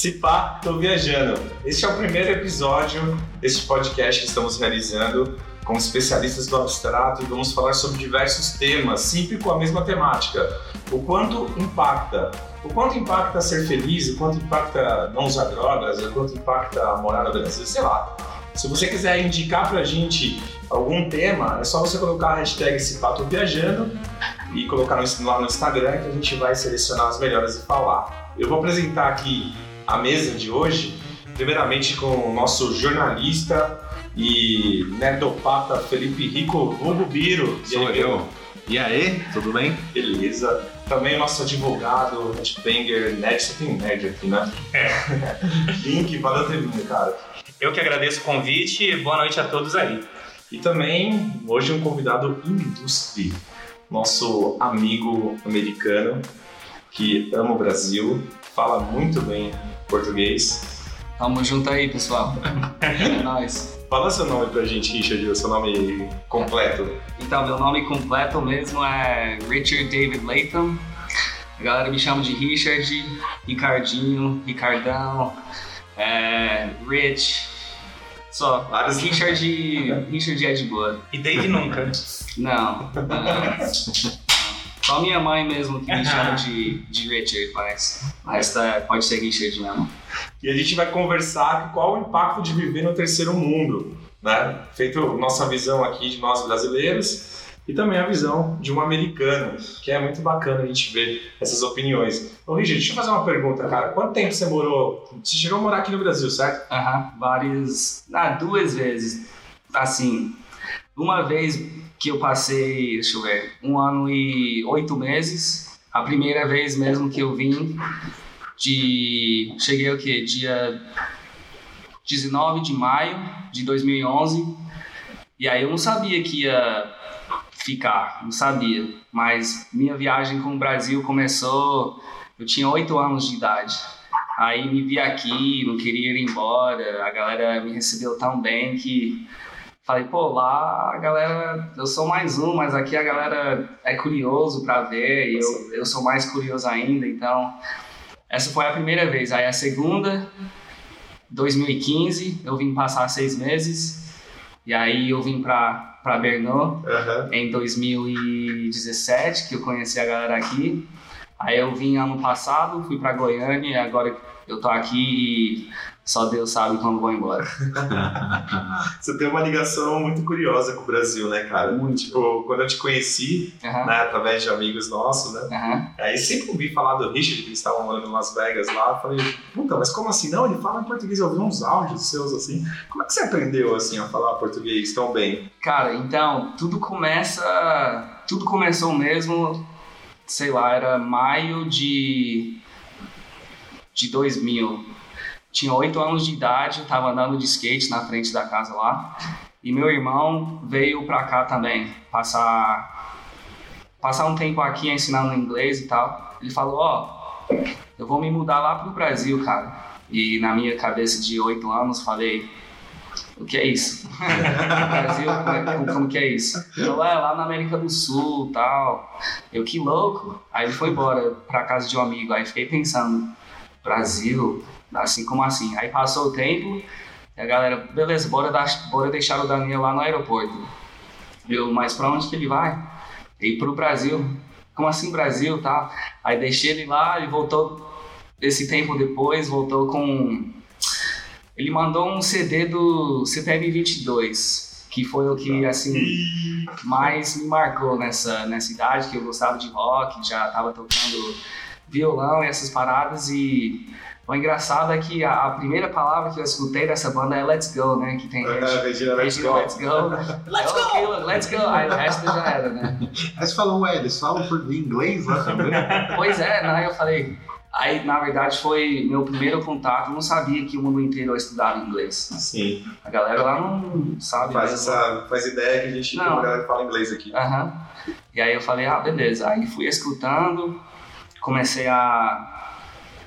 se pá, tô viajando. Este é o primeiro episódio deste podcast que estamos realizando com especialistas do abstrato e vamos falar sobre diversos temas, sempre com a mesma temática. O quanto impacta, o quanto impacta ser feliz, o quanto impacta não usar drogas, o quanto impacta morar no Brasil, sei lá. Se você quiser indicar pra gente algum tema, é só você colocar a hashtag Se Pá, tô viajando e colocar no- lá no Instagram que a gente vai selecionar as melhores e falar. Eu vou apresentar aqui a mesa de hoje, primeiramente com o nosso jornalista e nerdopata Felipe Rico Vulgo Biro. E Sou aí, eu. E aí, tudo bem? Beleza. Também o nosso advogado, headbanger, nerd, você tem nerd aqui, né? Link, valeu ter vindo, cara. Eu que agradeço o convite e boa noite a todos aí. E também, hoje, um convidado ilustre, nosso amigo americano, que ama o Brasil, fala muito bem português. Tamo junto aí, pessoal. É nóis. Fala seu nome pra gente, Richard, o seu nome completo. Então, meu nome completo mesmo é Richard David Latham. A galera me chama de Richard, Ricardinho, Ricardão, é, Rich. Só. Vários- Richard, Richard é de boa. E Dave nunca. Não, não. Só minha mãe mesmo que me chama de, de Richard, mas, mas tá, pode ser Richard mesmo. E a gente vai conversar qual o impacto de viver no terceiro mundo, né? Feito nossa visão aqui de nós brasileiros e também a visão de um americano, que é muito bacana a gente ver essas opiniões. Ô, Richard, deixa eu fazer uma pergunta, cara. Quanto tempo você morou? Você chegou a morar aqui no Brasil, certo? Aham, várias. Ah, duas vezes. Assim, uma vez que eu passei, deixa eu ver, um ano e oito meses. A primeira vez mesmo que eu vim de. Cheguei o quê? Dia 19 de maio de 2011. E aí eu não sabia que ia ficar, não sabia. Mas minha viagem com o Brasil começou. Eu tinha oito anos de idade. Aí me vi aqui, não queria ir embora, a galera me recebeu tão bem que falei, pô, lá a galera, eu sou mais um, mas aqui a galera é curioso pra ver e eu, eu sou mais curioso ainda, então essa foi a primeira vez. Aí a segunda, 2015, eu vim passar seis meses e aí eu vim pra, pra Bernou Aham. em 2017, que eu conheci a galera aqui. Aí eu vim ano passado, fui pra Goiânia e agora eu tô aqui e só Deus sabe quando vou embora. Você tem uma ligação muito curiosa com o Brasil, né, cara? Muito. Tipo, quando eu te conheci, Aham, né, através de amigos nossos, né? aham. Aí sempre ouvi falar do Richard, que eles estavam morando em Las Vegas lá. Eu falei, puta, mas como assim? Não, ele fala em português. Eu ouvi uns áudios seus assim. Como é que você aprendeu assim a falar português tão bem? Cara, então, tudo começa. Tudo começou mesmo, sei lá, era maio de. de 2000. Tinha oito anos de idade, tava andando de skate na frente da casa lá. E meu irmão veio pra cá também, passar. passar um tempo aqui ensinando inglês e tal. Ele falou: Ó, eu vou me mudar lá pro Brasil, cara. E na minha cabeça de oito anos, falei: O que é isso? Brasil, como, é- como- como que é isso? Então, é, lá na América do Sul tal. Eu, que louco. Aí ele foi embora pra casa de um amigo. Aí fiquei pensando, Brasil, assim como assim? Aí passou o tempo, e a galera, beleza, bora, dar, bora deixar o Daniel lá no aeroporto. Eu, mas pra onde que ele vai? Ele pro Brasil. Como assim Brasil, tá? Aí deixei ele lá e voltou, esse tempo depois, voltou com ele mandou um CD do CPM 22, que foi o que assim mais me marcou nessa nessa idade que eu gostava de rock, já tava tocando violão e essas paradas e o engraçado é que a, a primeira palavra que eu escutei dessa banda é Let's Go, né? Que tem Regina, let's Regina, go. Let's Go. Let's go! Let's go! Aí o resto já era, né? Aí você falou, ué, eles falam por inglês lá também? Pois é, né? Eu falei. Aí, na verdade, foi meu primeiro contato. Eu não sabia que o mundo inteiro estudava inglês. Sim, A galera lá não sabe faz, mesmo. essa, faz ideia que a gente tem Não. uma galera que fala inglês aqui. Aham. E aí eu falei, ah, beleza. Aí fui escutando, comecei a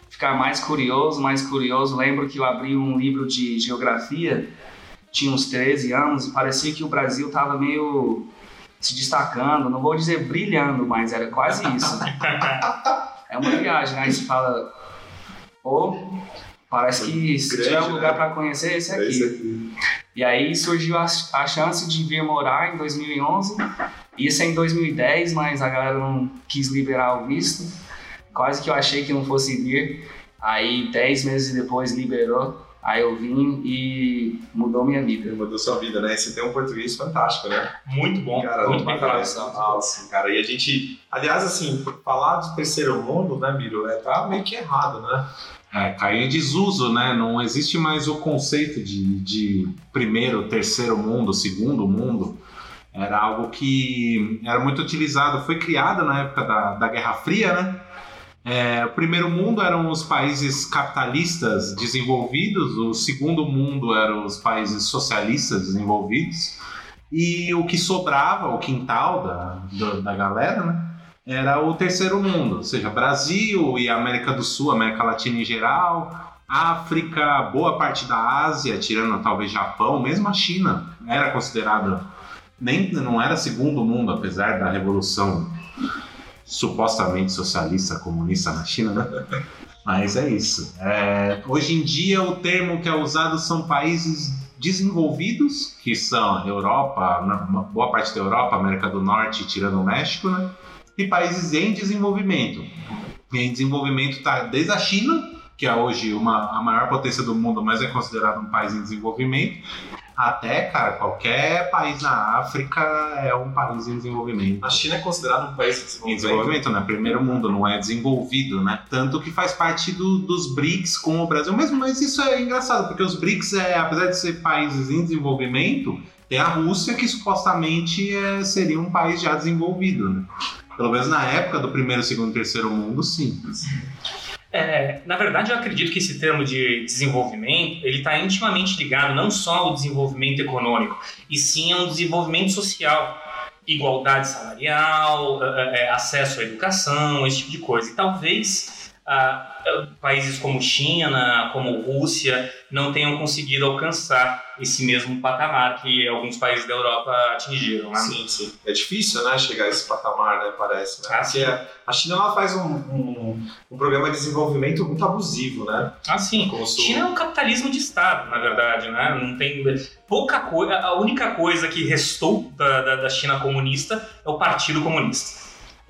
ficar mais curioso, mais curioso. Lembro que eu abri um livro de geografia tinha uns 13 anos e parecia que o Brasil tava meio se destacando, não vou dizer brilhando, mas era quase isso. é uma viagem, né? Aí você fala, pô, parece que se Grande, tiver um lugar né? para conhecer, esse É aqui. isso aqui. E aí surgiu a, a chance de vir morar em 2011. Ia ser em 2010, mas a galera não quis liberar o visto. Quase que eu achei que não fosse vir. Aí, 10 meses depois, liberou. Aí eu vim e mudou minha vida. Mudou sua vida, né? E Você tem um português fantástico, né? Muito bom, Cara, muito bem falado. Nossa, cara. E a gente, aliás, assim, falar de terceiro mundo, né, Miro, é, tá meio que errado, né? É, caiu em desuso, né? Não existe mais o conceito de, de primeiro, terceiro mundo, segundo mundo. Era algo que era muito utilizado, foi criado na época da, da Guerra Fria, né? É, o primeiro mundo eram os países capitalistas desenvolvidos, o segundo mundo eram os países socialistas desenvolvidos, e o que sobrava, o quintal da, do- da galera, né? era o terceiro mundo, ou seja, Brasil e América do Sul, América Latina em geral, África, boa parte da Ásia, tirando talvez Japão, mesmo a China era considerada nem não era segundo mundo, apesar da revolução supostamente socialista comunista na China, né? Mas é isso. É, hoje em dia o termo que é usado são países desenvolvidos, que são Europa, uma boa parte da Europa, América do Norte, tirando o México, né? e países em desenvolvimento. E em desenvolvimento está desde a China, que é hoje uma, a maior potência do mundo, mas é considerado um país em desenvolvimento, até, cara, qualquer país na África é um país em desenvolvimento. A China é considerada um país Em desenvolvimento. desenvolvimento, né? Primeiro mundo, não é desenvolvido, né? Tanto que faz parte do- dos BRICS com o Brasil mesmo, mas isso é engraçado, porque os BRICS, é, apesar de ser países em desenvolvimento, tem a Rússia que supostamente é, seria um país já desenvolvido, né? Pelo menos na época do primeiro, segundo, terceiro mundo, sim. É, na verdade, eu acredito que esse termo de desenvolvimento ele está intimamente ligado não só ao desenvolvimento econômico, e sim a um desenvolvimento social, igualdade salarial, é, é, acesso à educação, esse tipo de coisa. E talvez ah, países como China, como Rússia, não tenham conseguido alcançar esse mesmo patamar que alguns países da Europa atingiram. Né? Sim, sim. É difícil, né, chegar a esse patamar, né, parece. Né? Ah, Porque a- a China ela faz um, um, um programa de desenvolvimento muito abusivo, né? Ah, sim. Como se- China é um capitalismo de Estado, na verdade, né? Não tem pouca coisa. A única coisa que restou da, da, da China comunista é o Partido Comunista.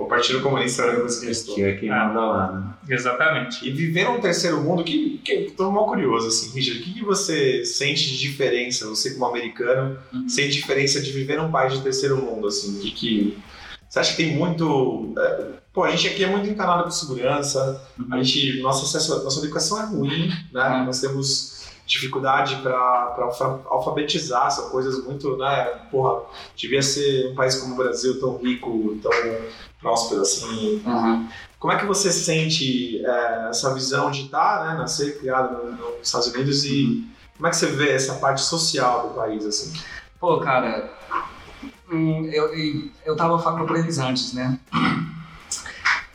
O Partido Comunista era o que é quem manda lá, né? Exatamente. E viver um terceiro mundo, que, que tô mal curioso, assim, Richard, o que, que você sente de diferença, você como americano, Uhum. sente diferença de viver num país de terceiro mundo, assim, que, que você acha que tem muito... é, pô, a gente aqui é muito encanado por segurança, a gente, nosso acesso, nossa educação é ruim, né, Uhum. nós temos dificuldade para alfabetizar, são coisas muito, né, porra, devia ser um país como o Brasil tão rico, tão próspero, assim, Uhum. como é que você sente é, essa visão de estar, né, nascer, criado no- nos Estados Unidos e como é que você vê essa parte social do país, assim? Pô, cara, hum, eu, eu- eu tava falando pra eles antes, né?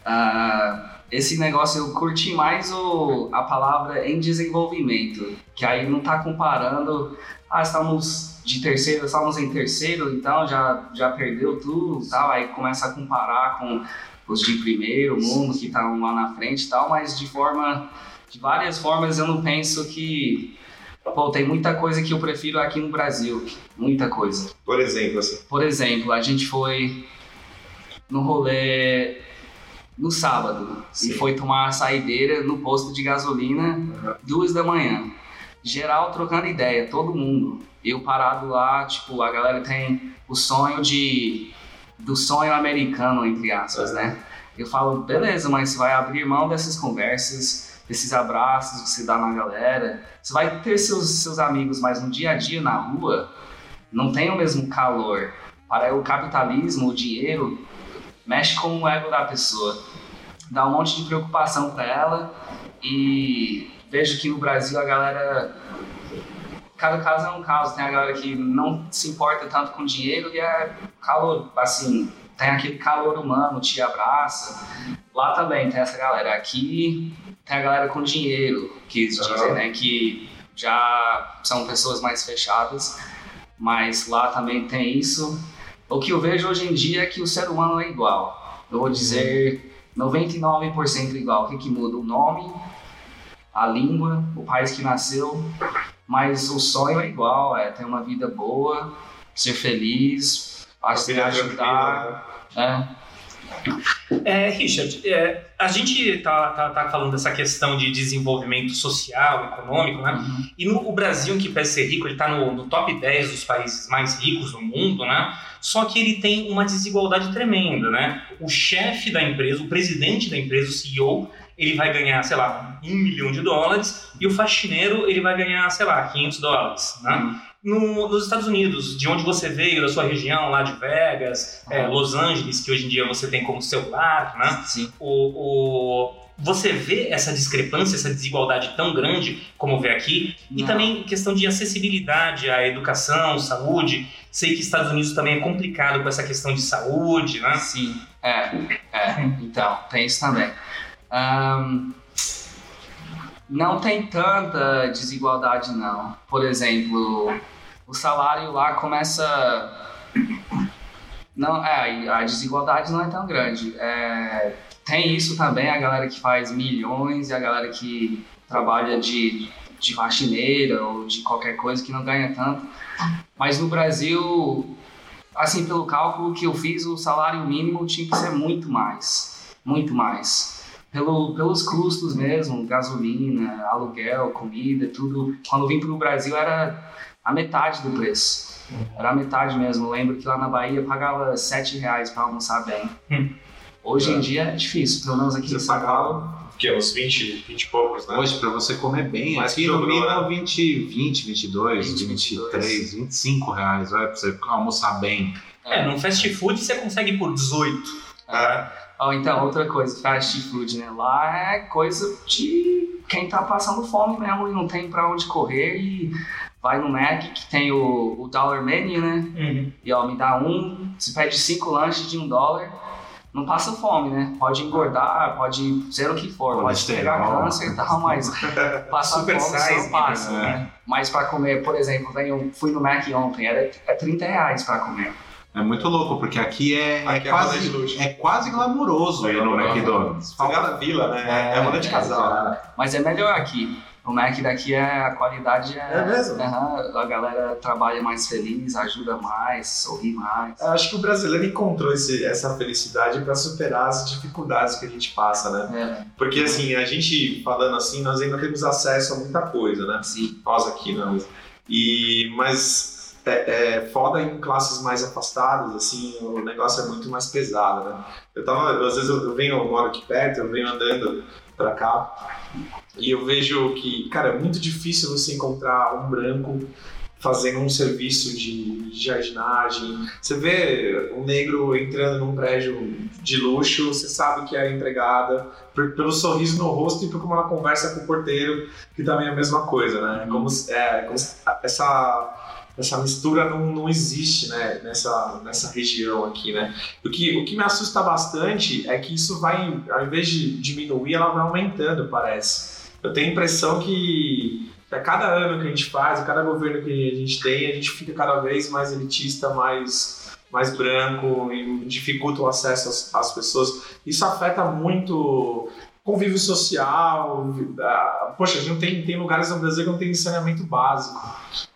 Ah, esse negócio eu curti mais o, a palavra em desenvolvimento, que aí não tá comparando, ah, estamos de terceiro, estamos em terceiro, então já, já perdeu tudo e tal, aí começa a comparar com os de primeiro mundo que estão lá na frente e tal, mas de forma, de várias formas eu não penso que Pô, tem muita coisa que eu prefiro aqui no Brasil. Muita coisa. Por exemplo, assim. Por exemplo, a gente foi no rolê no sábado Sim. e foi tomar a saideira no posto de gasolina duas da manhã. Geral trocando ideia, todo mundo. Eu parado lá, tipo, a galera tem o sonho de. do sonho americano, entre aspas, né? Eu falo, beleza, mas você vai abrir mão dessas conversas, desses abraços que você dá na galera. Você vai ter seus, seus amigos, mas no dia a dia na rua não tem o mesmo calor. Para o capitalismo, o dinheiro mexe com o ego da pessoa. Dá um monte de preocupação para ela e vejo que no Brasil a galera cada caso é um caso. Tem a galera que não se importa tanto com dinheiro e é calor, assim, tem aquele calor humano, te abraça. Lá também tem essa galera. Aqui tem a galera com dinheiro, quis dizer, né? Que já são pessoas mais fechadas, mas lá também tem isso. O que eu vejo hoje em dia é que o ser humano é igual. Eu vou dizer 99% igual. O que, que muda? O nome, a língua, o país que nasceu, mas o sonho é igual, é ter uma vida boa, ser feliz, Vida ajudar. tranquila, É, É, Richard, é, a gente tá, tá, tá falando dessa questão de desenvolvimento social, econômico, né? uhum, E no o Brasil, que parece ser rico, ele está no, no top 10 dos países mais ricos do mundo, né? Só que ele tem uma desigualdade tremenda, né? O chefe da empresa, o presidente da empresa, o CEO, ele vai ganhar, sei lá, um milhão de dólares e o faxineiro, ele vai ganhar, sei lá, 500 dólares, né? uhum. No- nos Estados Unidos, de onde você veio, da sua região, lá de Vegas, é, Los Angeles, que hoje em dia você tem como celular, né? Sim. o, o- você vê essa discrepância, essa desigualdade tão grande como vê aqui, e também questão de acessibilidade à educação, saúde. Sei que Estados Unidos também é complicado com essa questão de saúde, né? Sim, é, é. Então, tem isso também. Ahn, não tem tanta desigualdade, não. Por exemplo, o salário lá começa. Não, é, a desigualdade não é tão grande. É, tem isso também, a galera que faz milhões e a galera que trabalha de, de faxineira ou de qualquer coisa que não ganha tanto. Mas no Brasil, assim, pelo cálculo que eu fiz, o salário mínimo tinha que ser muito mais. Muito mais. Pelo, pelos custos mesmo, gasolina, aluguel, comida, tudo. Quando vim para o Brasil era a metade do preço. Era a metade mesmo. Eu lembro que lá na Bahia eu pagava 7 reais para almoçar bem. Hum. Hoje em dia é difícil, pelo menos aqui em Você São Paulo. que uns 20, 20 e poucos, né? Hoje, pra você comer bem, Mais aqui no mínimo né? 20, 20, 22, 20, 23, 25 reais, vai, pra você almoçar bem. É, num fast food você consegue por 18. É. Ou então, outra coisa, fast food, né? Lá é coisa de quem tá passando fome mesmo e não tem pra onde correr e vai no Mac que tem o, o dollar menu, né? Uhum. E ó, me dá um, se pede cinco lanches de um dólar, não passa fome, né? Pode engordar, pode ser o que for, pode Colesterol. pegar câncer e tal, mas passar Super fome você size, não passa, né? né? Mas pra comer, por exemplo, venho, fui no Mac ontem, era é 30 reais pra comer. É muito louco, porque aqui é, é Aqui é rolê quase, é quase glamouroso ir no Glamouroso. McDonald's. Na vila, né? É, roda de casal. Mas é melhor aqui. O Mac daqui é a qualidade é. É mesmo? Aham, a galera trabalha mais feliz, ajuda mais, sorri mais. Eu Acho que o brasileiro encontrou esse- essa felicidade para superar as dificuldades que a gente passa, né? É, Porque assim, a gente falando assim, nós ainda temos acesso a muita coisa, né? sim. Nós aqui, né? E, mas é, é foda em classes mais afastadas, assim, o negócio é muito mais pesado, né? Eu tava, às vezes eu venho, eu moro aqui perto, eu venho andando pra cá e eu vejo que, cara, é muito difícil você encontrar um branco fazendo um serviço de jardinagem. Você vê um negro entrando num prédio de luxo, você sabe que é empregada, pelo sorriso no rosto e por como ela conversa com o porteiro, que também é a mesma coisa, né? Como, é, como essa essa mistura não, não existe né, nessa, nessa região aqui, né? O que, o que me assusta bastante é que isso vai, ao invés de diminuir, ela vai aumentando, parece. Eu tenho a impressão que a cada ano que a gente faz, a cada governo que a gente tem, a gente fica cada vez mais elitista, mais, mais branco e dificulta o acesso às, às pessoas. Isso afeta muito convívio social. ah, Poxa, a gente não tem, tem lugares no Brasil que não tem saneamento básico.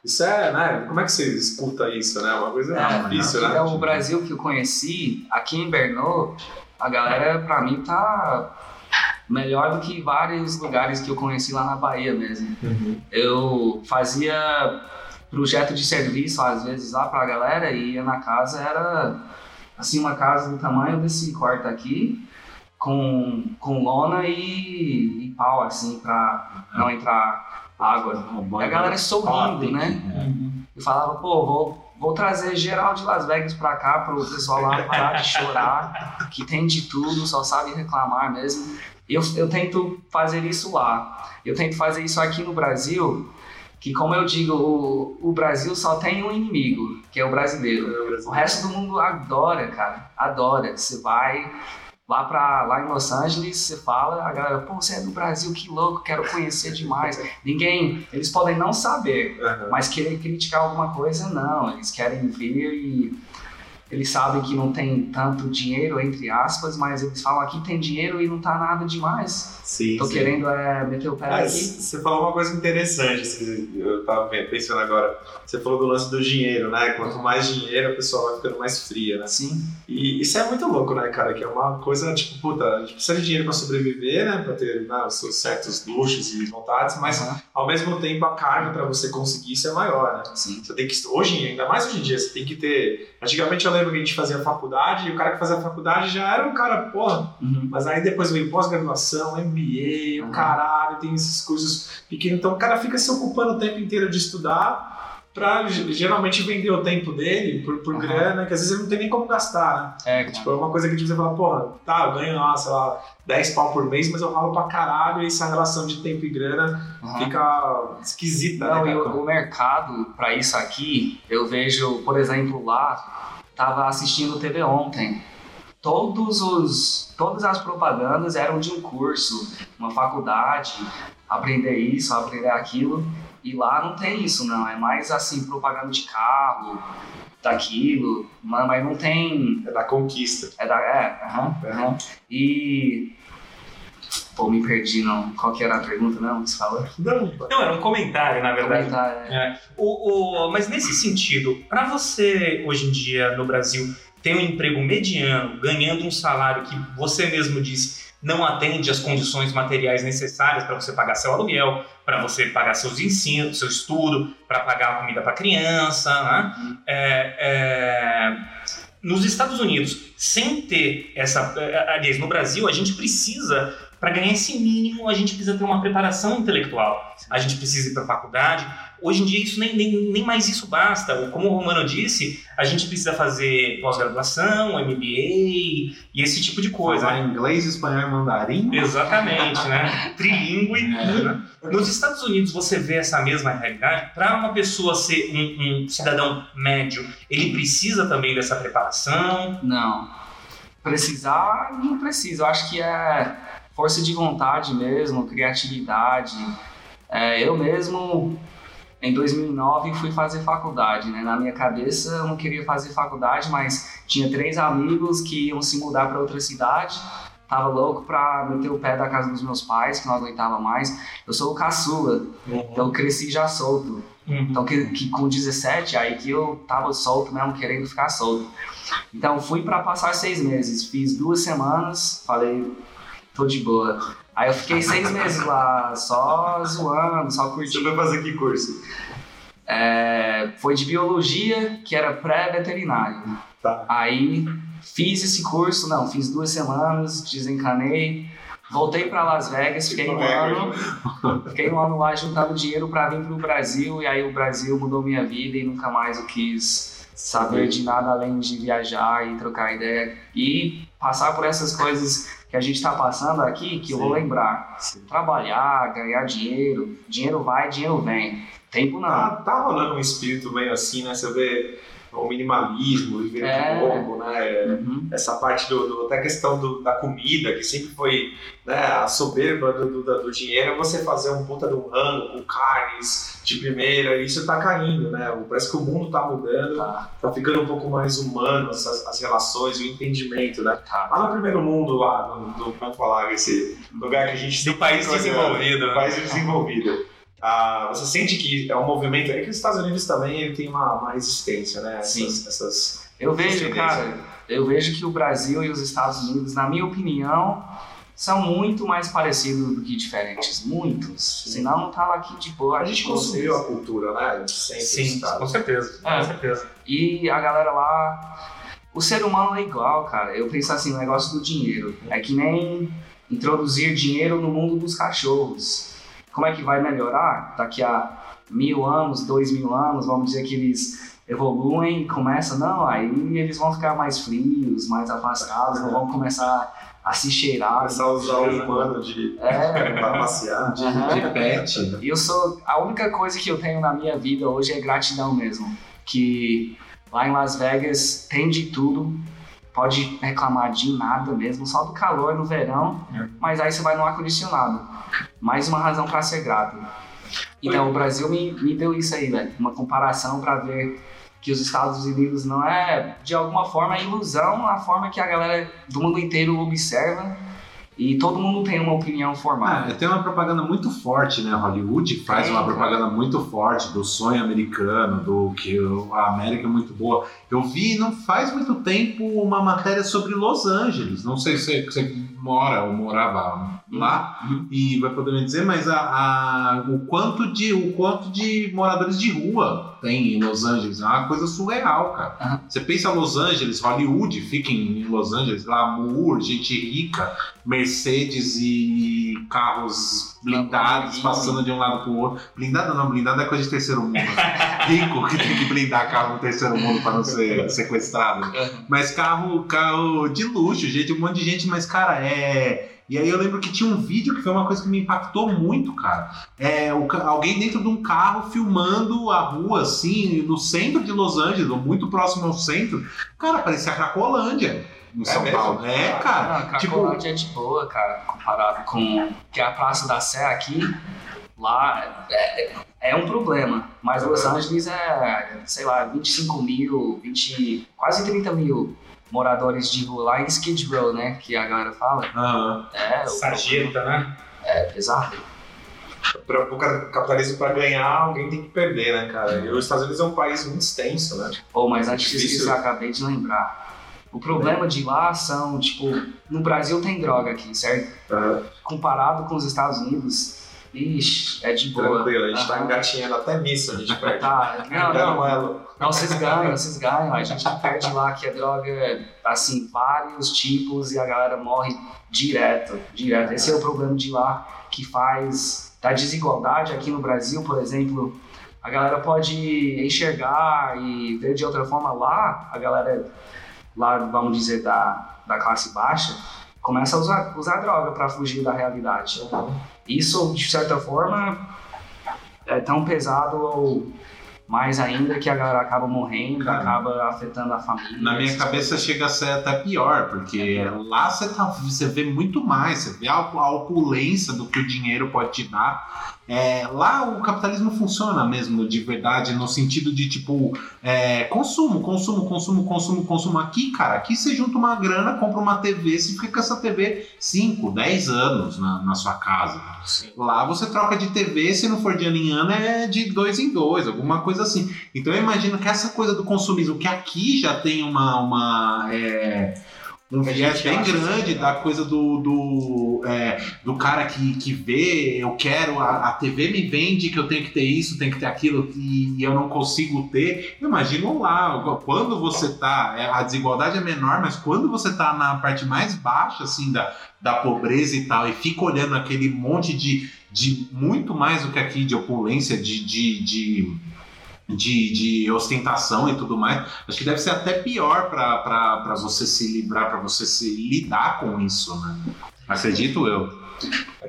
Isso é, né? Como é que você escuta isso, né? Uma coisa É, difícil, né? é o Brasil que eu conheci, aqui em Bernô, a galera, pra mim, tá melhor do que vários lugares que eu conheci lá na Bahia mesmo. Uhum. Eu fazia projeto de serviço, às vezes, lá pra galera e ia na casa, era assim, uma casa do tamanho desse quarto aqui, com, com lona e, e pau, assim, pra não entrar água. E a galera sorrindo, né? Eu falava, pô, vou, vou trazer geral de Las Vegas pra cá, pro pessoal lá parar de chorar, que tem de tudo, só sabe reclamar mesmo. Eu, eu tento fazer isso lá. Eu tento fazer isso aqui no Brasil, que como eu digo, o, o Brasil só tem um inimigo, que é o brasileiro. O resto do mundo adora, cara. Adora. Você vai Lá, pra, lá em Los Angeles, você fala, a galera, pô, você é do Brasil, que louco, quero conhecer demais. Ninguém, eles podem não saber, Aham. mas querer criticar alguma coisa, não. Eles querem ver e eles sabem que não tem tanto dinheiro, entre aspas, mas eles falam aqui tem dinheiro e não tá nada demais. Sim, Tô sim. querendo é, meter o pé Ah, aqui. Você falou uma coisa interessante, você- eu tava pensando agora. Você falou do lance do dinheiro, né? Quanto mais dinheiro, a pessoa vai ficando mais fria, né? Sim, E isso é muito louco, né, cara? Que é uma coisa, tipo, puta, a gente precisa de dinheiro pra sobreviver, né? Pra ter né, os seus certos luxos e vontades, mas Aham. ao mesmo tempo a carga pra você conseguir isso é maior, né? sim. Você tem que, hoje, ainda mais hoje em dia, você tem que ter. Antigamente eu lembro que a gente fazia faculdade e o cara que fazia faculdade já era um cara, porra, Uhum. mas aí depois veio pós-graduação, MBA, o Uhum. caralho, tem esses cursos pequenos. Então o cara fica se ocupando o tempo inteiro de estudar pra ge- geralmente vender o tempo dele por, por Uhum. grana, que às vezes ele não tem nem como gastar, né? É, Tipo, é uma coisa que tipo, você fala, porra, tá, eu ganho lá, sei lá, 10 pau por mês, mas eu ralo pra caralho e essa relação de tempo e grana Aham. fica esquisita, Não, né, e cara? o, o mercado para isso aqui, eu vejo, por exemplo, lá, tava assistindo TV ontem. Todos os, todas as propagandas eram de um curso, uma faculdade, aprender isso, aprender aquilo. E lá não tem isso, não. É mais assim, propaganda de carro, daquilo, mas mas não tem. É da conquista. É da. É, aham, aham. E. Pô, me perdi, não. Qual que era a pergunta, não? que Você falou? Não, Não, era um comentário, na verdade. Comentar, é. O, o- mas nesse sentido, para você hoje em dia no Brasil ter um emprego mediano, ganhando um salário que você mesmo disse não atende às condições materiais necessárias para você pagar seu aluguel, para você pagar seus ensinos, seu estudo, para pagar a comida para criança, né? É, é, nos Estados Unidos, sem ter essa, é, aliás, no Brasil a gente precisa para ganhar esse mínimo, a gente precisa ter uma preparação intelectual. A gente precisa ir para a faculdade. Hoje em dia, isso nem, nem, nem mais isso basta. Como o Romano disse, a gente precisa fazer pós-graduação, MBA e esse tipo de coisa. Falar inglês, espanhol e mandarim. Exatamente, né? Trilingue. né? Nos Estados Unidos você vê essa mesma realidade. Para uma pessoa ser um, um cidadão médio, ele precisa também dessa preparação. Não. Precisar, não precisa. Eu acho que é força de vontade mesmo, criatividade. É, eu mesmo, em 2009, fui fazer faculdade. Né? Na minha cabeça, eu não queria fazer faculdade, mas tinha três amigos que iam se mudar para outra cidade. Tava louco pra meter o pé da casa dos meus pais, que não aguentava mais. Eu sou o caçula, então eu cresci já solto. Então, que, que com 17, aí que eu tava solto mesmo, querendo ficar solto. Então, fui pra passar seis meses. Fiz duas semanas, falei, tô de boa. Aí eu fiquei seis meses lá, só zoando, só Você curtindo. vai fazer que curso? É, foi de biologia, que era pré-veterinário. Tá. Aí fiz esse curso, não, fiz duas semanas, desencanei. Voltei pra Las Vegas, fiquei um ano, fiquei um ano lá juntando dinheiro pra vir pro Brasil e aí o Brasil mudou minha vida e nunca mais eu quis saber de nada além de viajar e trocar ideia e passar por essas coisas que a gente tá passando aqui que eu vou Sim. lembrar. Trabalhar, ganhar dinheiro, dinheiro vai, dinheiro vem. Tempo não. Tá, tá rolando um espírito meio assim, né? Você vê o minimalismo, viver É. de pouco, né? Uhum. Essa parte do, do- até a questão do- da comida, que sempre foi né, a soberba do, do, do dinheiro, é você fazer um puta de um rango com carnes de primeira, e isso tá caindo, né? Parece que o mundo tá mudando, Tá, tá ficando um pouco mais humano as, as relações, o entendimento, né? tá. Lá no primeiro mundo, lá, no, vamos falar, esse lugar que a gente Do país coisa- desenvolvido, do né? país desenvolvido. Ah, você sente que é um movimento. É que os Estados Unidos também ele tem uma, uma resistência, né? Sim. Essas, essas- Eu vejo, cara, eu vejo que o Brasil e os Estados Unidos, na minha opinião, são muito mais parecidos do que diferentes. Muitos. Senão não tava aqui de boa. A gente consumiu a cultura, né? Sempre Sim, com certeza. É. Com certeza. E a galera lá. O ser humano é igual, cara. Eu penso assim, o negócio do dinheiro. É que nem introduzir dinheiro no mundo dos cachorros. Como é que vai melhorar? Daqui a mil anos, dois mil anos, vamos dizer que eles evoluem começam. Não, aí eles vão ficar mais frios, mais afastados, não vão começar a se cheirar. Começar a usar o humano de É, para passear. De, de pet. E eu sou. A única coisa que eu tenho na minha vida hoje é gratidão mesmo. Que lá em Las Vegas tem de tudo. Pode reclamar de nada mesmo, só do calor no verão, É. mas aí você vai no ar-condicionado. Mais uma razão para ser grato. Então o Brasil me, me deu isso aí, velho. Uma comparação para ver que os Estados Unidos não é, de alguma forma, ilusão a forma que a galera do mundo inteiro observa e todo mundo tem uma opinião formada. Ah, tem uma propaganda muito forte, né? Hollywood faz Tem, uma cara. propaganda muito forte do sonho americano, do que a América é muito boa. Eu vi não faz muito tempo uma matéria sobre Los Angeles. Não sei se você mora ou morava lá Uhum. e vai poder me dizer, mas a, a- o quanto de o quanto de moradores de rua tem em Los Angeles é uma coisa surreal, cara. Aham. Você pensa Los Angeles, Hollywood, fica em Los Angeles, glamour, gente rica, Mercedes e carros blindados passando de um lado pro outro. Blindado não, blindado é coisa de terceiro mundo. Rico que tem que blindar carro no terceiro mundo para não ser sequestrado. Mas carro, carro de luxo, gente, um monte de gente, mas cara, é. E aí eu lembro que tinha um vídeo que foi uma coisa que me impactou muito, cara. É o alguém dentro de um carro filmando a rua, assim, no centro de Los Angeles, ou muito próximo ao centro. Cara, parecia a Cracolândia em É São mesmo? Paulo. É, cara. Ah, Cracolândia é de boa, cara, comparado com que a Praça da Sé aqui, lá é, é um problema. Mas Los Angeles é, sei lá, 25 mil, 20, quase 30 mil moradores de rua lá em Skid Row, né? Que a galera fala. Aham. É, o Sarjeta, né? É pesado. Pra, o ca- capitalismo, para ganhar, alguém tem que perder, né, cara? E os Estados Unidos é um país muito extenso, né? Ou, mas antes de Difícil. eu acabei de lembrar. O problema de lá são, tipo, no Brasil tem droga aqui, certo? Tá Comparado com os Estados Unidos, ixi, é de boa. tranquilo, a gente tá Aham. engatinhando até nisso, a gente perde. Tá, não, não, Não, Elo. Não, vocês ganham, vocês ganham. A gente perde lá que é droga, assim, vários tipos e a galera morre direto, direto. Esse é o problema de lá que faz da desigualdade aqui no Brasil, por exemplo. A galera pode enxergar e ver de outra forma lá, a galera lá, vamos dizer, da, da classe baixa, começa a usar, usar droga para fugir da realidade. Isso, de certa forma, é tão pesado ou mais ainda que a galera acaba morrendo, Cara. acaba afetando a família. Na minha cabeça chega a ser até pior, porque lá você, tá, você vê muito mais, você vê a, a opulência do que o dinheiro pode te dar. É, lá o capitalismo funciona mesmo de verdade, no sentido de tipo é, consumo, consumo, consumo, consumo, consumo. Aqui, cara, aqui você junta uma grana, compra uma TV, você fica com essa TV 5, 10 anos na, na sua casa. Lá você troca de TV, se não for de ano em ano, é de dois em dois, alguma coisa assim. Então eu imagino que essa coisa do consumismo, que aqui já tem uma. uma é, um viés bem grande assim, né? da coisa do, do, é, do cara que, que vê, eu quero, a, a TV me vende que eu tenho que ter isso, tenho que ter aquilo e, e eu não consigo ter. Eu imagino lá, quando você tá, é, a desigualdade é menor, mas quando você tá na parte mais baixa, assim, da, da pobreza e tal, e fica olhando aquele monte de, de muito mais do que aqui de opulência, de, de, de, de, de ostentação e tudo mais, acho que deve ser até pior para você se livrar, para você se lidar com isso, né? Acredito eu.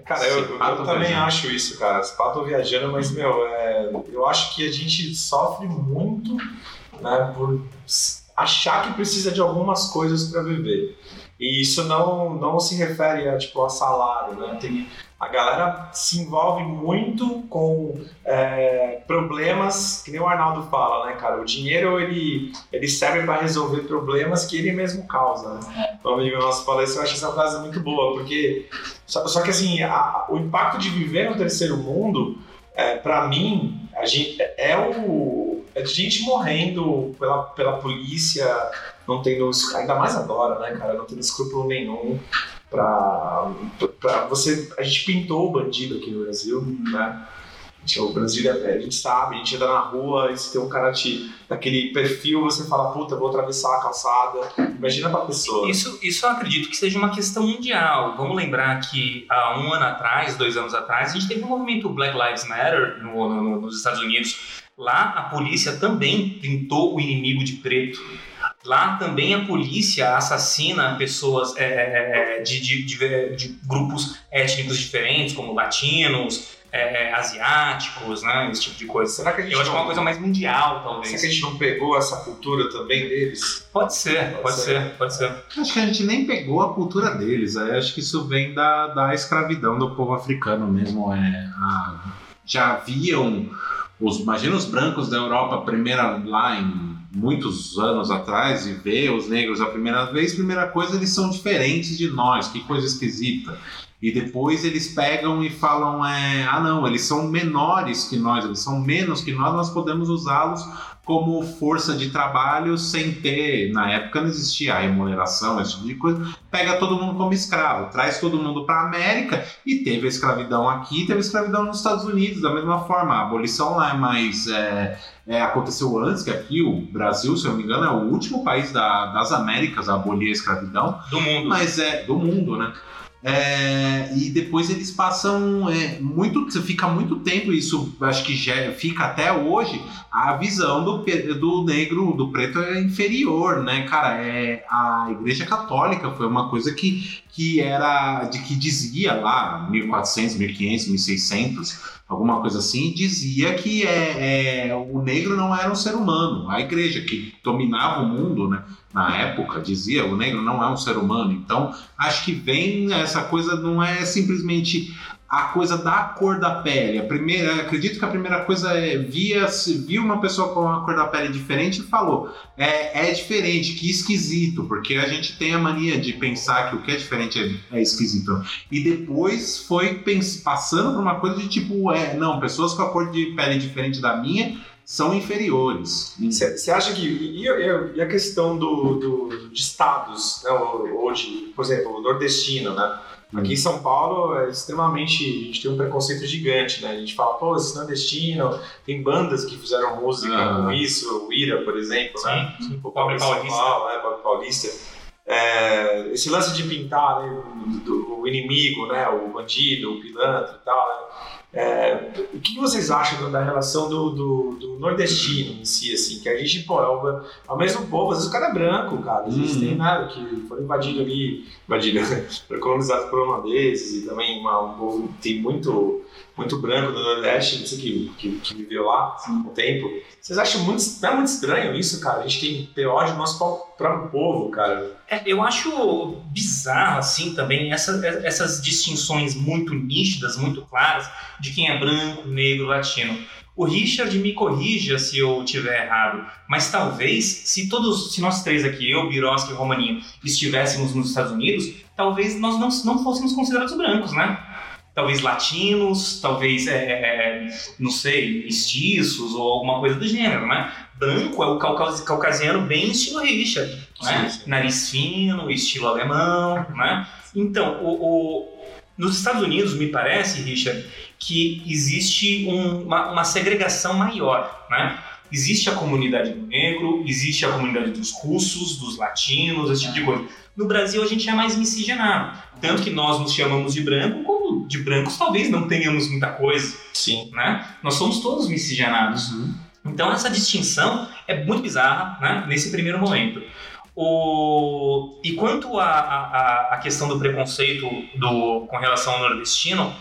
Cara, eu, eu também viajando. acho isso, cara. Pato viajando, mas, meu, é, eu acho que a gente sofre muito né, por achar que precisa de algumas coisas para viver. E isso não, não se refere a, tipo, a salário, né? Tem, a galera se envolve muito com é, problemas, que nem o Arnaldo fala, né, cara? O dinheiro, ele, ele serve para resolver problemas que ele mesmo causa, né? Um amigo nosso fala isso, eu acho essa frase muito boa, porque só, só que assim, a- o impacto de viver no terceiro mundo, é, para mim, a gente, é o é de gente morrendo pela, pela polícia, não tendo ainda mais agora, né, cara, não tendo escrúpulo nenhum pra, pra você. A gente pintou o bandido aqui no Brasil, né? O Brasil, é- a gente sabe, a gente anda na rua e se tem um cara te, daquele perfil, você fala, puta, vou atravessar a calçada. Imagina pra pessoa. Isso, isso eu acredito que seja uma questão mundial. Vamos lembrar que há um ano atrás, dois anos atrás, a gente teve o movimento Black Lives Matter no- no- nos Estados Unidos. Lá a polícia também pintou o inimigo de preto. Lá também a polícia assassina pessoas é, é, é, de, de- de- de grupos étnicos diferentes, como latinos, é, asiáticos, né? Esse tipo de coisa. Será que a gente Eu acho que é não- uma coisa mais mundial, Será talvez. que a gente não pegou essa cultura também deles? Pode ser, Pode pode ser. ser, pode ser. Acho que a gente nem pegou a cultura deles. é, Acho que isso vem da, da escravidão do povo africano mesmo. É, a- já haviam os, imagina os brancos da Europa, primeira lá em muitos anos atrás, e ver os negros a primeira vez. Primeira coisa, eles são diferentes de nós. Que coisa esquisita. E depois eles pegam e falam: é, ah, não, eles são menores que nós, eles são menos que nós, nós podemos usá-los como força de trabalho sem ter. Na época não existia a remuneração, esse tipo de coisa. Pega todo mundo como escravo, traz todo mundo para a América e teve a escravidão aqui, teve a escravidão nos Estados Unidos, da mesma forma. A abolição lá é mais. é, é, aconteceu antes que aqui, o Brasil, se eu não me engano, é o último país da- das Américas a abolir a escravidão. Do mundo. Mas é do mundo, né? É, e depois eles passam é, muito, fica muito tempo, isso acho que já fica até hoje, a visão do, do negro, do preto é inferior, né, cara? É, a Igreja Católica foi uma coisa que, que era, de que dizia lá, 1400, 1500, 1600, alguma coisa assim, dizia que é, é, o negro não era um ser humano. A igreja que dominava o mundo, né, na época, dizia o negro não é um ser humano. Então, acho que vem essa coisa, não é simplesmente a coisa da cor da pele. A primeira, acredito que a primeira coisa é via, viu uma pessoa com uma cor da pele diferente e falou é, é diferente, que esquisito, porque a gente tem a mania de pensar que o que é diferente é, é esquisito. E depois foi pens- passando por uma coisa de tipo, é, não, pessoas com a cor de pele diferente da minha são inferiores. Você acha que. E, e- a questão do, do- de estados, né? De, por exemplo, o nordestino, né? Aqui em São Paulo é extremamente. A gente tem um preconceito gigante, né? A gente fala, pô, esse nordestino. Tem bandas que fizeram música Ah. com isso, o Ira, por exemplo, né? Sim, sim. O Pobre paulista. Paulo, né? Pobre Paulista. É, esse lance de pintar né, do- o inimigo, né, o bandido, o pilantra e tal. né? É, o que vocês acham da relação do, do, do nordestino em si, assim? Que a gente, pô, é o, é o mesmo povo, às vezes o cara é branco, cara. Às vezes Uhum. tem nada que foram invadidos ali, invadidos, foram colonizados por holandeses e também uma, um povo tem muito, muito branco no Nordeste, não sei que, que, que viveu lá um tempo. Vocês acham muito, não é muito estranho isso, cara? A gente tem ter ódio do nosso pró- próprio povo, cara. É, eu acho bizarro, assim, também, essa- essas distinções muito nítidas, muito claras, de quem é branco, negro, latino. O Richard me corrija se eu tiver errado, mas talvez, se todos, se nós três aqui, eu, Biroski e Romaninho, estivéssemos nos Estados Unidos, talvez nós não, não fôssemos considerados brancos, né? Talvez latinos, talvez, é, é, não sei, mestiços ou alguma coisa do gênero, né? Branco é o caucasi- caucasiano bem estilo Richard, né? Sim, sim. Nariz fino, estilo alemão, né? Então, o, o- nos Estados Unidos, me parece, Richard, que existe um- uma, uma segregação maior, né? Existe a comunidade do negro, existe a comunidade dos russos, dos latinos, esse tipo de coisa. No Brasil, a gente é mais miscigenado. Tanto que nós nos chamamos de branco, como de brancos talvez não tenhamos muita coisa, Sim. né? Nós somos todos miscigenados. Então essa distinção é muito bizarra né, nesse primeiro momento. O... E quanto à questão do preconceito do... com relação ao nordestino,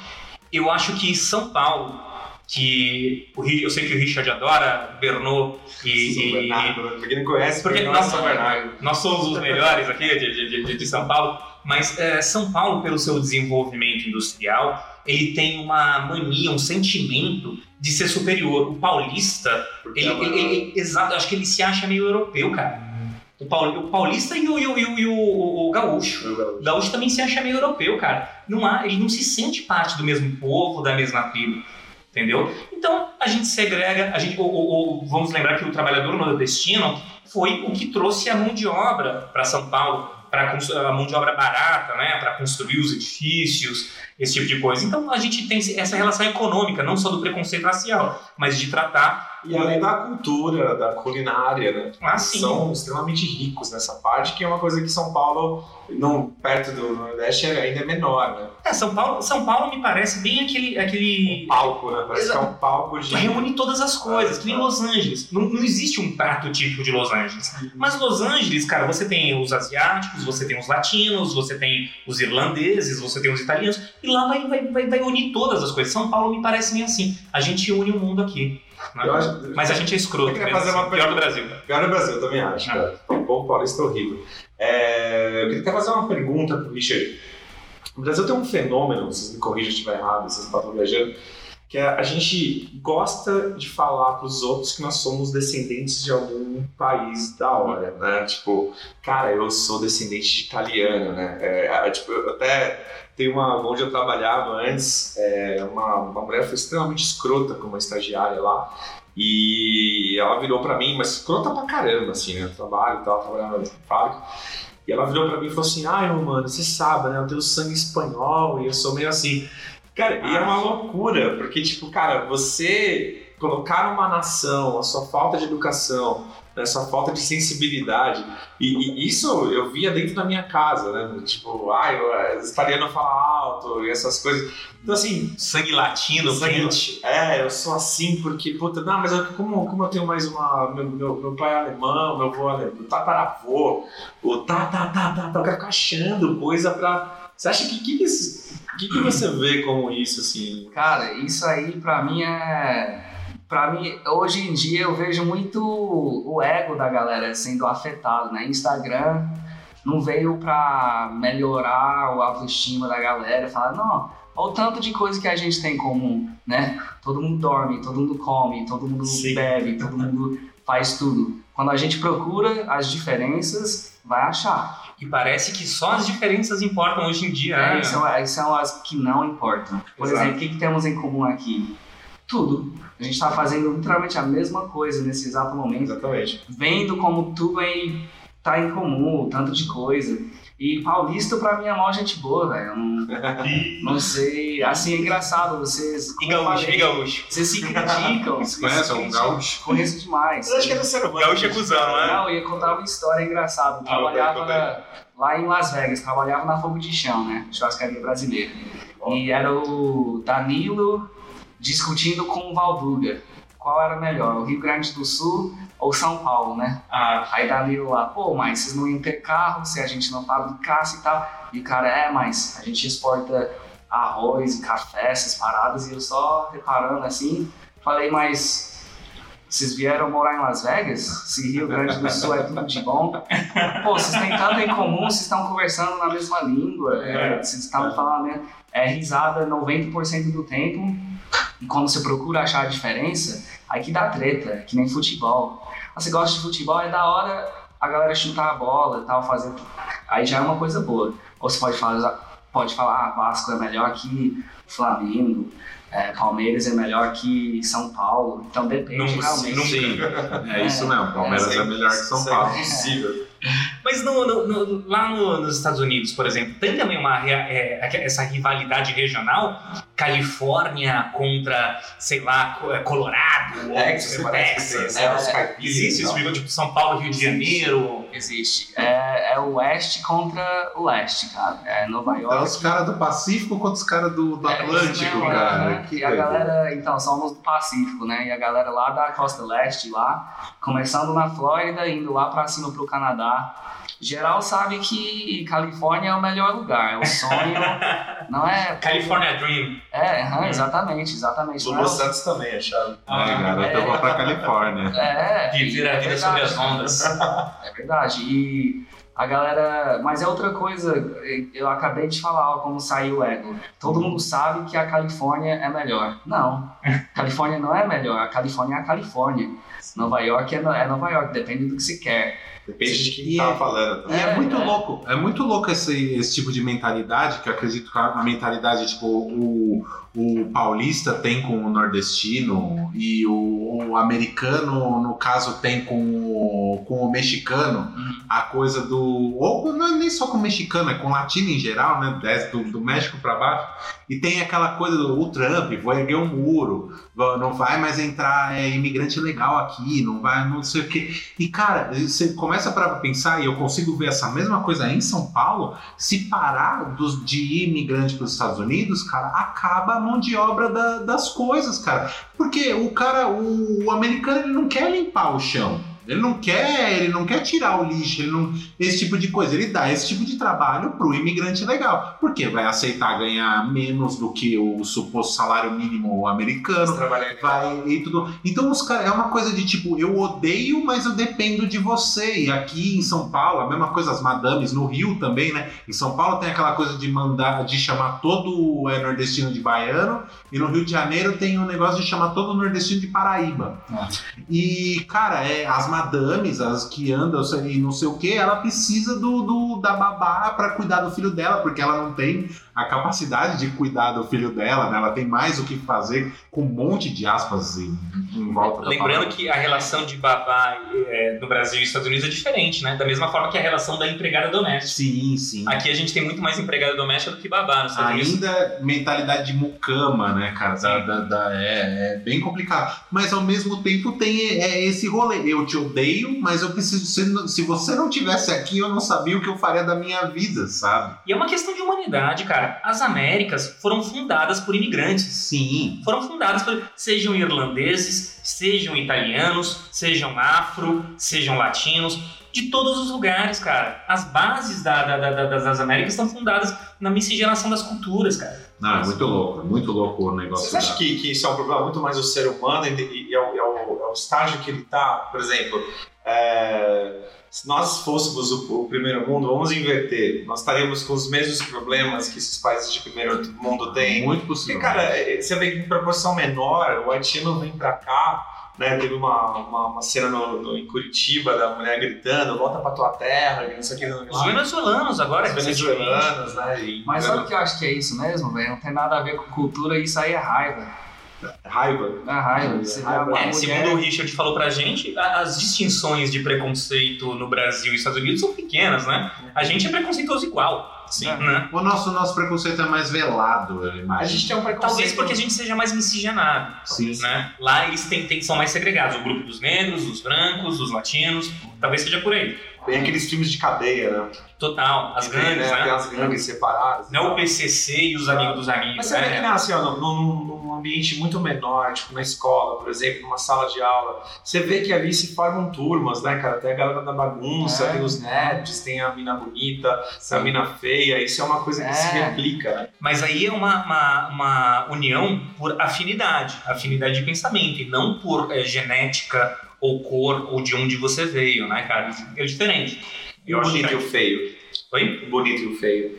eu acho que São Paulo, que o eu sei que o Richard adora Bernot e, São e- Bernardo, pra quem não conhece, Porque Bernardo nós, São Bernardo. nós somos os melhores aqui de, de- de- de São Paulo, mas é, São Paulo, pelo seu desenvolvimento industrial, ele tem uma mania, um sentimento de ser superior. O paulista, ele, é uma- ele- ele- exato, acho que ele se acha meio europeu, cara. O, paul- o paulista e o, e o- e o- e o- o- o gaúcho. O gaúcho também se acha meio europeu, cara. Não há, ele não se sente parte do mesmo povo, da mesma tribo. Entendeu? Então a gente segrega, a gente, ou, ou- ou vamos lembrar que o trabalhador nordestino foi o que trouxe a mão de obra para São Paulo, para a mão de obra barata, né, para construir os edifícios, esse tipo de coisa. Então a gente tem essa relação econômica, não só do preconceito racial, mas de tratar E além da cultura, da culinária, né? Ah, sim. São extremamente ricos nessa parte, que é uma coisa que São Paulo, não, perto do Nordeste, ainda é menor, né? É, São Paulo, São Paulo me parece bem aquele, aquele Um palco, né? Parece que é um palco de. reúne todas as coisas, que nem Los Angeles. Não, não existe um prato típico de Los Angeles. Mas Los Angeles, cara, você tem os asiáticos, você tem os latinos, você tem os irlandeses, você tem os italianos, e lá vai, vai, vai, vai unir todas as coisas. São Paulo me parece meio assim. A gente une o mundo aqui. Né? Acho- Mas a gente é escroto. Mesmo, fazer uma assim, pior do. Brasil. Pior no Brasil, eu também acho, Ah. cara. O povo paulista é horrível. É, eu queria até fazer uma pergunta pro Richard. O Brasil tem um fenômeno, vocês me corrijam se estiver errado, vocês estão viajando, que é a gente gosta de falar pros outros que nós somos descendentes de algum país da hora, né? Tipo, cara, eu sou descendente de italiano, né? É, tipo, eu até tem uma onde eu trabalhava antes, é, uma, uma mulher foi extremamente escrota como uma estagiária lá. E ela virou pra mim, mas escrota pra caramba, assim, né? Eu trabalho e tal, trabalhava na fábrica. E ela virou pra mim e falou assim: Ai, mano, você sabe, né? Eu tenho sangue espanhol e eu sou meio assim. Cara, e é uma loucura, porque, tipo, cara, você colocar numa nação a sua falta de educação, sua falta de sensibilidade, e, e isso eu via dentro da minha casa, né? Tipo, ai, o italiano fala alto e essas coisas. Então, assim, Sangue latino, Sangue- quente. é, eu sou assim porque, puta, não, mas eu- como, como eu tenho mais uma. Meu, meu, meu pai é alemão, meu avô é alemão, tataravô, o tá, tá, tá, tá, tá, eu quero ficar achando coisa pra. Você acha que. que, que, que, que você vê como isso, assim? Cara, isso aí pra mim é. Pra mim, hoje em dia eu vejo muito o ego da galera sendo afetado, né? Instagram não veio pra melhorar o autoestima da galera, falar, não, olha o tanto de coisa que a gente tem em comum, né? Todo mundo dorme, todo mundo come, todo mundo Sim. bebe, todo mundo faz tudo. Quando a gente procura as diferenças, vai achar. E parece que só as diferenças importam hoje em dia. É, né? são, são as que não importam. Por Exato. exemplo, o que, que temos em comum aqui? Tudo. A gente está fazendo literalmente a mesma coisa nesse exato momento, Exatamente. vendo como tudo aí tá em comum, tanto de coisa. E paulista pra mim é mó gente boa, velho. Eu Não, não sei. Assim, é engraçado, vocês. E gaúcho, falei, e gaúcho. Vocês se criticam. vocês se Conhece um gaúcho? Conheço demais. Eu acho que é do ser humano. Gaúcho é cuzão, né? Não, eu ia contar uma história engraçada. Eu Ah, trabalhava aí, lá em Las Vegas, trabalhava na Fogo de Chão, né? Churrascaria brasileira. E era o Danilo discutindo com o Valduga. Qual era melhor, o Rio Grande do Sul ou São Paulo, né? Ah, Aí Danilo lá, pô, mas vocês não iam ter carro se a gente não fabricasse e tal. E o cara, é, mas a gente exporta arroz café, essas paradas. E eu só reparando assim, falei, mas vocês vieram morar em Las Vegas? Se Rio Grande do Sul é tudo de bom? Pô, vocês têm tanto em comum, vocês estão conversando na mesma língua, é, vocês estavam falando, né? É risada 90% do tempo. E quando você procura achar a diferença, aí que dá treta, é que nem futebol. Ah, Você gosta de futebol, é da hora a galera chutar a bola e tal, fazer. Aí já é uma coisa boa. Ou você pode falar, pode falar, ah, Vasco é melhor que Flamengo, é, Palmeiras é melhor que São Paulo. Então depende Não- realmente. não- Sim, é isso mesmo. Palmeiras é melhor que São Isso Paulo. É impossível. Mas no- no- no- lá no- nos Estados Unidos, por exemplo, tem também uma é, essa rivalidade regional, Califórnia contra, sei lá, é, Colorado, ou Texas, parece que Texas. né? É, caipiras existe esse tal. nível tipo São Paulo, Rio de Janeiro. Existe. É, é o oeste contra o leste, cara. É Nova York. Então, os caras do Pacífico contra os caras do, do É, isso Atlântico, mesmo, cara. né? Que e a galera, então, somos do Pacífico, né? E a galera lá da costa leste, lá, começando na Flórida, indo lá pra cima pro Canadá. Geral sabe que Califórnia é o melhor lugar, é o sonho, não é? California Dream. É, aham, exatamente, exatamente. É o- Santos também, acharam. Ah, É, garoto, eu vou pra Califórnia. É, Viver a é vida sobre as ondas. É verdade. E a galera. Mas é outra coisa, eu acabei de falar ó, como saiu o ego. Todo mundo sabe que a Califórnia é melhor. Não. Califórnia não é melhor. A Califórnia é a Califórnia. Nova York é, é Nova York, depende do que se quer. Depende de quem E tá é- falando. E é, É, muito é. louco, é muito louco esse, esse tipo de mentalidade, que eu acredito que a mentalidade, tipo, o, o paulista tem com o nordestino e o, o americano, no caso, tem com o, com o mexicano, a coisa do. Ou não é nem só com o mexicano, é com o latino em geral, né? Desce do, do México para baixo. E tem aquela coisa do o Trump, vou erguer um muro, não vai mais entrar é, imigrante legal aqui, não vai, não sei o quê. E cara, você começa para pensar, e eu consigo ver essa mesma coisa em São Paulo, se parar dos, de imigrante para os Estados Unidos, cara, acaba a mão de obra da- das coisas, cara. Porque o cara, o, o americano, ele não quer limpar o chão. Ele não quer, ele não quer tirar o lixo, não, esse tipo de coisa. Ele dá esse tipo de trabalho pro imigrante legal, porque vai aceitar ganhar menos do que o suposto salário mínimo americano, Trabalhando vai e tudo. Então os caras é uma coisa de tipo, eu odeio, mas eu dependo de você. E aqui em São Paulo, a mesma coisa, as madames no Rio também, né? Em São Paulo tem aquela coisa de mandar, de chamar todo é, nordestino de baiano, e no Rio de Janeiro tem um negócio de chamar todo nordestino de Paraíba. Ah. E, cara, é, as madames, as que andam e não sei o que, ela precisa do, do- da babá pra cuidar do filho dela, porque ela não tem a capacidade de cuidar do filho dela, né? Ela tem mais o que fazer com um monte de aspas em, em volta Lembrando que a relação de babá é, no Brasil e Estados Unidos é diferente, né? Da mesma forma que a relação da empregada doméstica. Sim, sim. Aqui a gente tem muito mais empregada doméstica do que babá nos Estados Unidos. Ainda mentalidade de mucama, né, cara? Da, da- da- é, é bem complicado. Mas ao mesmo tempo tem é, esse rolê. Eu te odeio, mas eu preciso. Se, se você não tivesse aqui, eu não sabia o que eu faria da minha vida, sabe? E é uma questão de humanidade, cara. As Américas foram fundadas por imigrantes. Sim. Foram fundadas por. Sejam irlandeses, sejam italianos, sejam afro, sejam latinos, de todos os lugares, cara. As bases da- da- da- da- das Américas estão fundadas na miscigenação das culturas, cara. Não, é muito louco, é muito louco o negócio. Vocês acham da- que, que isso é um problema muito mais do ser humano e, e é, o, é o- é o estágio que ele está? Por exemplo, é, se nós fôssemos o, o primeiro mundo, vamos inverter, nós estaríamos com os mesmos problemas que esses países de primeiro mundo têm. Muito Porque, possível. cara, é, você vê que em proporção menor, o haitiano vem pra cá, né? Teve uma, uma, uma cena no, no- em Curitiba da mulher gritando, volta pra tua terra, não sei o que. não Os venezuelanos agora, Os venezuelanos, né? Mas sabe o que eu acho que é isso mesmo, velho? Não tem nada a ver com cultura, isso aí é raiva. Raiva. É raiva. Você vê a É. É, segundo o Richard falou pra gente, a- as distinções de preconceito no Brasil e Estados Unidos são pequenas, né? A gente é preconceituoso igual. Sim. Né? O nosso, nosso preconceito é mais velado, eu A imagino. gente tem um preconceito. Talvez porque a gente seja mais miscigenado. Sim. Né? Lá eles têm, têm- são mais segregados. O grupo dos negros, dos brancos, dos latinos. Talvez seja por aí. Tem aqueles filmes de cadeia, né? Total. As Que tem, gangues, Tem né? as gangues separadas. Não o PCC e os amigos dos amigos. Mas você vê que né? nasce ó, num, num ambiente muito menor, tipo na escola, por exemplo, numa sala de aula. Você vê que ali se formam turmas, né, cara? Tem a galera da bagunça, É. tem os nerds, tem a mina bonita, tem a mina feia. Isso é uma coisa que É. se replica, né? Mas aí é uma, uma, uma união por afinidade, afinidade de pensamento, e não por eh, genética ou cor ou de onde você veio, né, cara? É diferente. E o acho bonito que- e o feio. Oi? O bonito e o feio.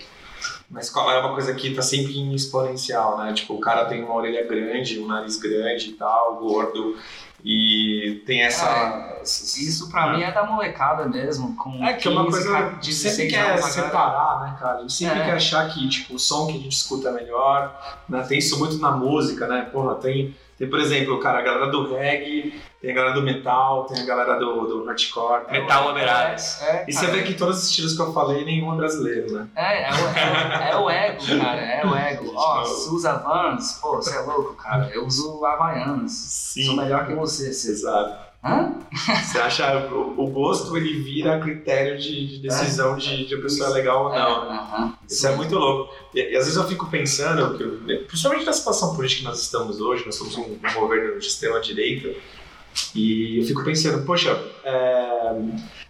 Na escola é uma coisa que tá sempre em exponencial, né? Tipo, o cara tem uma orelha grande, um nariz grande e tal, gordo. E tem essa. essas- Isso pra mim é da molecada mesmo, com É que é uma 15, coisa de sempre 16 quer separar, né, cara? A gente sempre É. quer achar que tipo, o som que a gente escuta é melhor. Né? Tem isso muito na música, né? Porra, tem, tem, por exemplo, cara, a galera do reggae, tem a galera do metal, tem a galera do, do hardcore. Metal Aberradas. É, E você vê que todos os estilos que eu falei, nenhum é brasileiro, né? É, é o, é, o, é o ego, cara, é o ego. Ó, você usa Vans, pô, você é louco, cara. Eu uso Havaianas. Sou melhor que você, você. Exato. Hã? Você acha o, o gosto ele vira critério de, de decisão de, de a pessoa é legal ou não. né? aham. Isso é muito louco. E, e às vezes eu fico pensando, que principalmente na situação política que nós estamos hoje, nós somos um, um governo de extrema-direita, e eu fico pensando, poxa, é,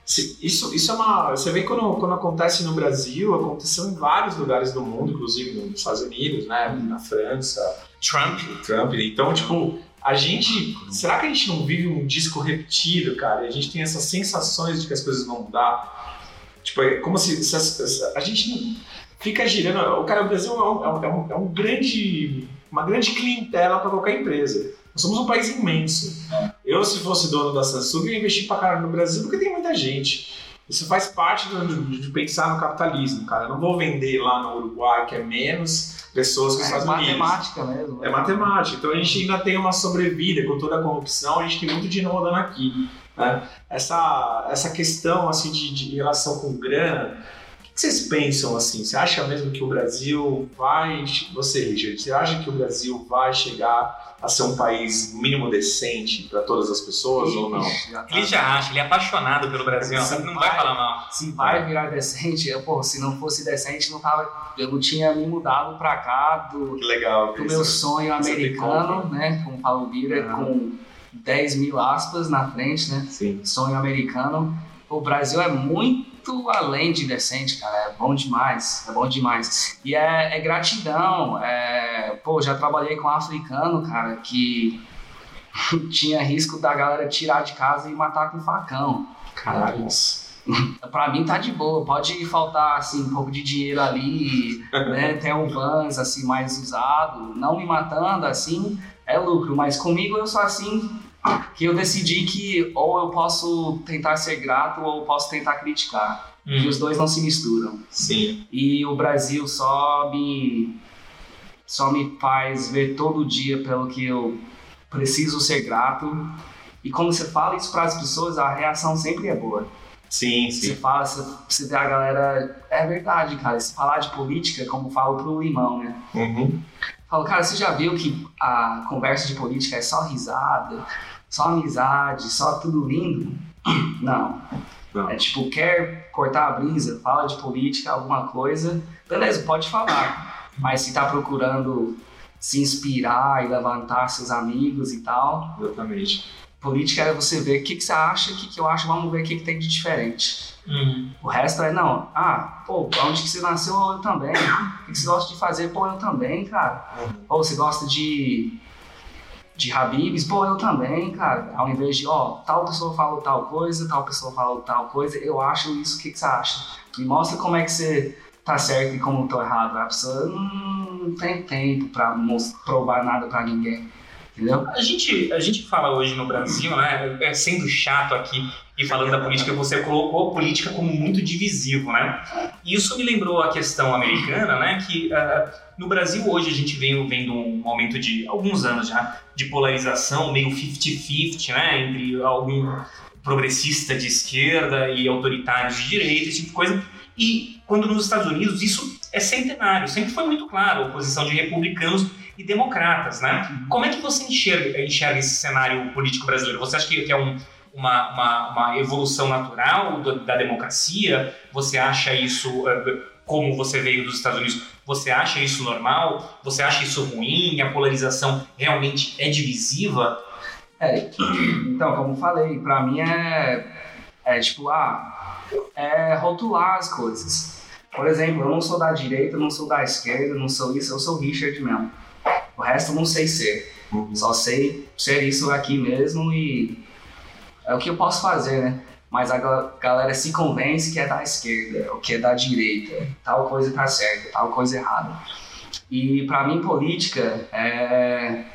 se- isso, isso é uma. Você vê quando, quando acontece no Brasil, aconteceu em vários lugares do mundo, inclusive nos Estados Unidos, né, na França, Trump. Trump. Então, tipo, a gente. Será que a gente não vive um disco repetido, cara? E a gente tem essas sensações de que as coisas vão mudar? Tipo, é como se, se se a gente não fica girando. O cara, o Brasil é um, é um- é um- é um grande. uma grande clientela para qualquer empresa. Nós somos um país imenso. Eu, se fosse dono da Samsung, eu ia investir pra caralho no Brasil porque tem muita gente. Isso faz parte do- de, pensar no capitalismo, cara. Eu não vou vender lá no Uruguai, que é menos pessoas que os É Estados Unidos. matemática mesmo. É matemática. Então a gente ainda tem uma sobrevida com toda a corrupção, a gente tem muito dinheiro rodando aqui. né? Essa, essa questão assim de, de relação com grana, o que vocês pensam assim? Você acha mesmo que o Brasil vai. Você, Richard, você acha que o Brasil vai chegar a ser um país mínimo decente para todas as pessoas ou não? Ixi, já tá- Ele já acha, ele é apaixonado pelo Brasil, Se não vai vai- falar mal. Se vai virar decente, eu, pô, se não fosse decente, não tava, eu não tinha me mudado pra cá do, Que legal. do meu sonho americano, né? Como fala o Bira, com 10 mil aspas na frente, né? Sim. Sonho americano. O Brasil é muito além de decente, cara. É bom demais. É bom demais. E é, é gratidão. É, pô, já trabalhei com um africano, cara, que tinha risco da galera tirar de casa e matar com facão. Caralho. Pra mim tá de boa, pode faltar assim, um pouco de dinheiro ali, né? Tem um Vans assim mais usado, não me matando assim, é lucro, mas comigo eu sou assim que eu decidi que ou eu posso tentar ser grato ou eu posso tentar criticar. E os dois não se misturam. Sim. E o Brasil só me só me faz ver todo dia pelo que eu preciso ser grato. E quando você fala isso para as pessoas, a reação sempre é boa. Sim, Você sim. fala, você, você vê a galera. É verdade, cara. Se falar de política, como falo pro limão, né? Uhum. Falo, cara, você já viu que a conversa de política é só risada, só amizade, só tudo lindo? Não. Não. É tipo, quer cortar a brisa, fala de política, alguma coisa, beleza, pode falar. Mas se tá procurando se inspirar e levantar seus amigos e tal, Exatamente. política é você ver o que, que você acha, o que, que eu acho, vamos ver o que, que tem de diferente. Hum. O resto é, não, ah, pô, onde que você nasceu, eu também. O que que você gosta de fazer? Pô, eu também, cara. Pô, você gosta de, de Habibs? Pô, eu também, cara. Ao invés de, ó, tal pessoa falou tal coisa, tal pessoa falou tal coisa, eu acho isso, o que, que você acha? Me mostra como é que você tá certo e como eu tô errado. A pessoa "Hum, não tem tempo pra provar nada pra ninguém. Entendeu? A gente, a gente fala hoje no Brasil, né, é, sendo chato aqui e falando da política, você colocou a política como muito divisivo, né? E isso me lembrou a questão americana, né, que ah, no Brasil hoje a gente vem vendo um aumento de alguns anos já de polarização meio 50-50, né, entre algum progressista de esquerda e autoritários de direita, esse tipo de coisa. E quando nos Estados Unidos isso é centenário, sempre foi muito claro, a oposição de republicanos e democratas, né? Como é que você enxerga, enxerga esse cenário político brasileiro? Você acha que é um, uma, uma, uma evolução natural do- da democracia? Você acha isso, eh, como você veio dos Estados Unidos, você acha isso normal? Você acha isso ruim? A polarização realmente é divisiva? É, então, como falei, pra mim é, é tipo, ah, é rotular as coisas. Por exemplo, eu não sou da direita, não sou da esquerda, não sou isso, eu sou Richard mesmo. O resto eu não sei ser. Uhum. Só sei ser isso aqui mesmo e é o que eu posso fazer, né? Mas a gal- galera se convence que é da esquerda, ou que é da direita, tal coisa tá certa, tal coisa errada. E pra mim, política é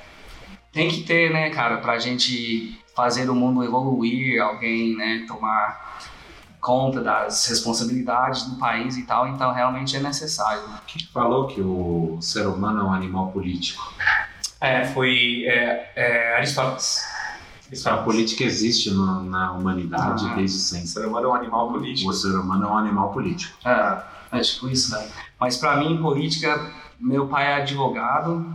tem que ter, né, cara, pra gente fazer o mundo evoluir, alguém, né, tomar conta das responsabilidades do país e tal, então realmente é necessário. Quem falou que o ser humano é um animal político? É, foi é, é, Aristóteles. A política existe no- na humanidade Ah. desde O sempre. ser humano é um animal político. O ser humano é um animal político. É, é tipo isso, né? Mas pra mim, política, meu pai é advogado,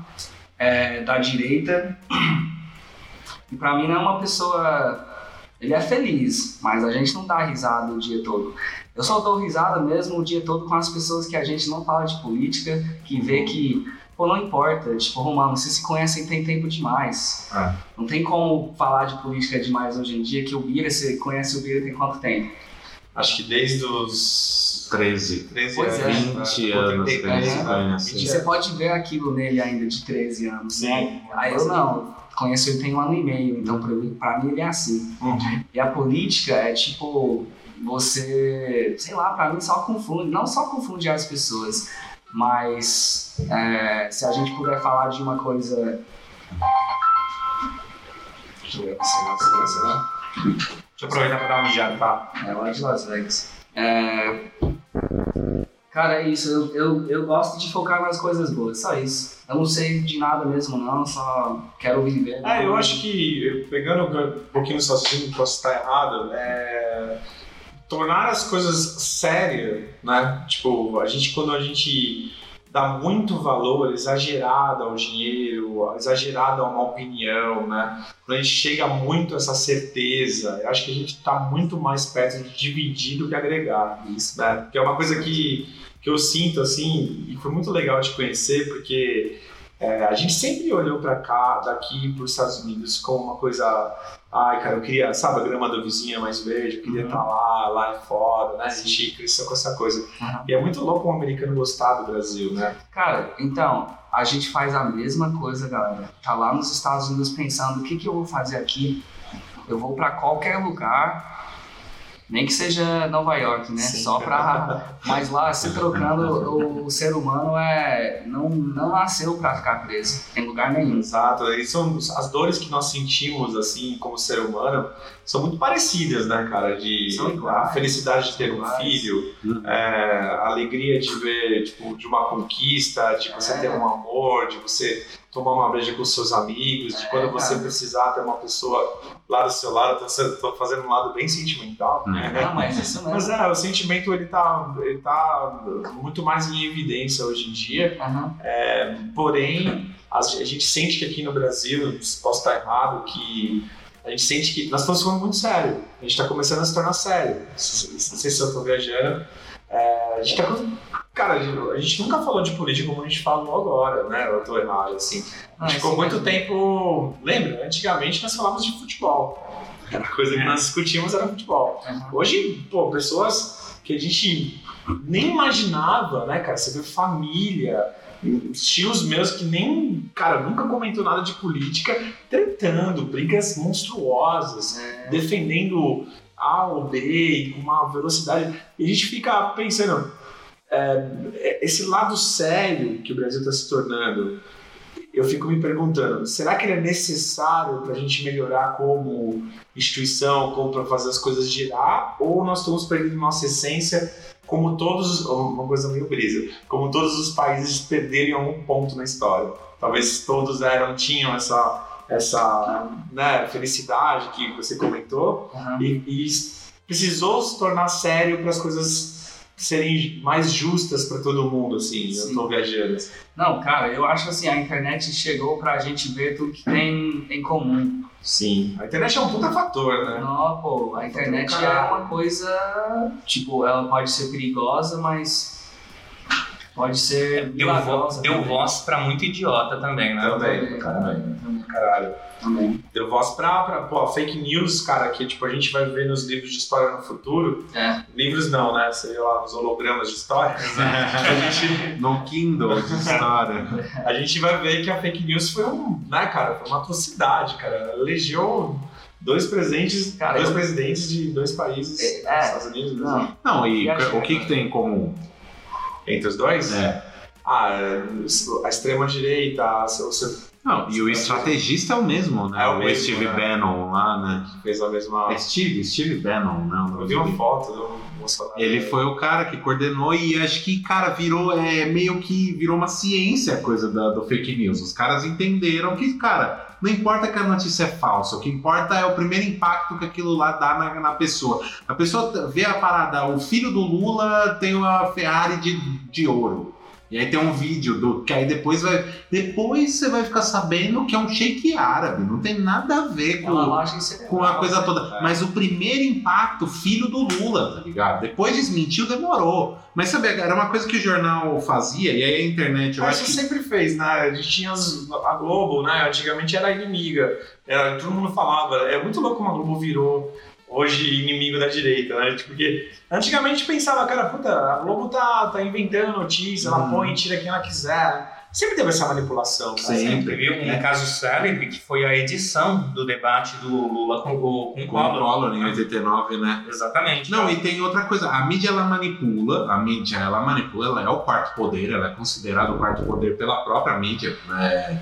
é da direita, e pra mim não é uma pessoa. Ele é feliz, mas a gente não dá risada o dia todo. Eu só dou risada mesmo o dia todo com as pessoas que a gente não fala de política, que vê que, pô, não importa. Tipo, Romano, vocês se conhecem tem tempo demais. Ah. Não tem como falar de política demais hoje em dia, que o Bira, você conhece o Bira tem quanto tempo? Acho que desde os 13. 13 Pois é. anos. 20 né? anos, Pô, 33, é, né? né? 20 E você pode ver aquilo nele ainda de 13 anos, né? Sim. Aí eu não, conheço ele tem um ano e meio, então pra mim, pra mim ele é assim. Uhum. E a política é tipo, você, sei lá, pra mim só confunde, não só confunde as pessoas, mas é, se a gente puder falar de uma coisa. Deixa eu ver se não se não. Deixa eu aproveitar para dar uma mijada, tá? É lá de Las Vegas. É, Cara, é isso. Eu, eu, eu gosto de focar nas coisas boas, só isso. Eu não sei de nada mesmo, não. Só quero viver. É, eu acho que, pegando um pouquinho no assunto, posso estar errado, é... tornar as coisas sérias, né? Tipo, a gente, quando a gente dá muito valor exagerado ao dinheiro, exagerado a uma opinião, né? Quando a gente chega muito a essa certeza, eu acho que a gente está muito mais perto de dividir do que agregar. Isso, né? Que é uma coisa que, que eu sinto, assim, e foi muito legal te conhecer, porque é, a gente sempre olhou para cá, daqui para os Estados Unidos, como uma coisa Ai, cara, eu queria, sabe, a grama do vizinho é mais verde, eu queria estar uhum. tá lá, lá é foda, né? A gente cresceu com essa coisa. Uhum. E é muito louco um americano gostar do Brasil, né? Cara, então, a gente faz a mesma coisa, galera. Tá lá nos Estados Unidos pensando, o que, que eu vou fazer aqui? Eu vou para qualquer lugar nem que seja Nova York, né? Sim. Só pra. Mas lá, se trocando, o ser humano é não, não nasceu pra ficar preso em lugar nenhum. Exato. E são as dores que nós sentimos, assim, como ser humano, são muito parecidas, né, cara? De a felicidade de ter um filho, uhum. é, a alegria de ver, tipo, de uma conquista, de você é. ter um amor, de você tomar uma breja com seus amigos, de quando você precisar ter uma pessoa lá do seu lado, tô, fazendo um lado bem sentimental. Né? Não, mas isso mesmo. Mas é, o sentimento ele tá, ele tá muito mais em evidência hoje em dia, uhum. é, porém a, gente sente que aqui no Brasil, posso estar errado, que a gente sente que nós estamos ficando muito sério, a gente está começando a se tornar sério. Não sei se eu estou viajando, é, a gente está Cara, a gente nunca falou de política como a gente falou agora, né? Eu tô errado, assim. A gente ah, ficou muito tempo. Lembra? Antigamente nós falávamos de futebol. Era a coisa que nós discutíamos era futebol. Hoje, pô, pessoas que a gente nem imaginava, né, cara? Você vê família, tios meus que nem, cara, nunca comentou nada de política, tretando, brigas monstruosas, é. defendendo A ou B com uma velocidade. E a gente fica pensando, é, esse lado sério que o Brasil está se tornando, eu fico me perguntando, será que ele é necessário para a gente melhorar como instituição, como para fazer as coisas girar, ou nós estamos perdendo nossa essência, como todos, uma coisa meio brisa, como todos os países perderam algum ponto na história. Talvez todos eram, tinham essa essa né, felicidade que você comentou uhum. e, e precisou se tornar sério para as coisas serem mais justas para todo mundo, assim, Sim. eu tô viajando. Não, cara, eu acho assim, a internet chegou pra gente ver tudo que tem em comum. Sim, a internet é um puta fator, né? Não, pô, a internet é uma coisa, tipo, ela pode ser perigosa, mas pode ser deu, vo deu voz pra muito idiota também, né? Também, também, caralho. Também. caralho. Também. Deu voz pra, pra pô, fake news, cara, que tipo, a gente vai ver nos livros de história no futuro. É. Livros não, né? Sei lá, os hologramas de história. a gente... No Kindle de história. a gente vai ver que a fake news foi um, né, cara, foi uma atrocidade, cara. Elegeu dois presentes, cara, dois eu... presidentes de dois países, é, Estados Unidos. Não, não e, o que, que tem em comum? Entre os dois? É. Ah, a extrema direita, a, não, e o estrategista é o mesmo, né? É o, mesmo, Steve né? Bannon lá, né? Fez a mesma. É Steve, Steve Bannon, não. Eu vi uma foto do Bolsonaro. Ele foi o cara que coordenou e acho que, cara, virou é, meio que virou uma ciência a coisa da, do fake news. Os caras entenderam que, cara, não importa que a notícia é falsa, o que importa é o primeiro impacto que aquilo lá dá na, na pessoa. A pessoa vê a parada, o filho do Lula tem uma Ferrari de, de ouro. E aí tem um vídeo do que aí depois vai. Depois você vai ficar sabendo que é um shake árabe. Não tem nada a ver com, com a coisa toda. Mas o primeiro impacto, filho do Lula, tá ligado? Depois desmentiu, demorou. Mas sabe, era uma coisa que o jornal fazia, e aí a internet. Eu Mas acho que sempre fez, né? A gente tinha a Globo, né? Antigamente era inimiga. Era, todo mundo falava. É muito louco como a Globo virou hoje inimigo da direita, né? Tipo, porque antigamente pensava, cara, puta, a Globo tá, tá inventando notícia, ela uhum. põe e tira quem ela quiser. Sempre teve essa manipulação. Cara. Sempre. Viu um é. caso célebre que foi a edição do debate do Lula com, o, com, com o Collor. em 89, né? Exatamente. Não, e tem outra coisa. A mídia, ela manipula. A mídia, ela manipula. Ela é o quarto poder. Ela é considerada o quarto poder pela própria mídia. Né?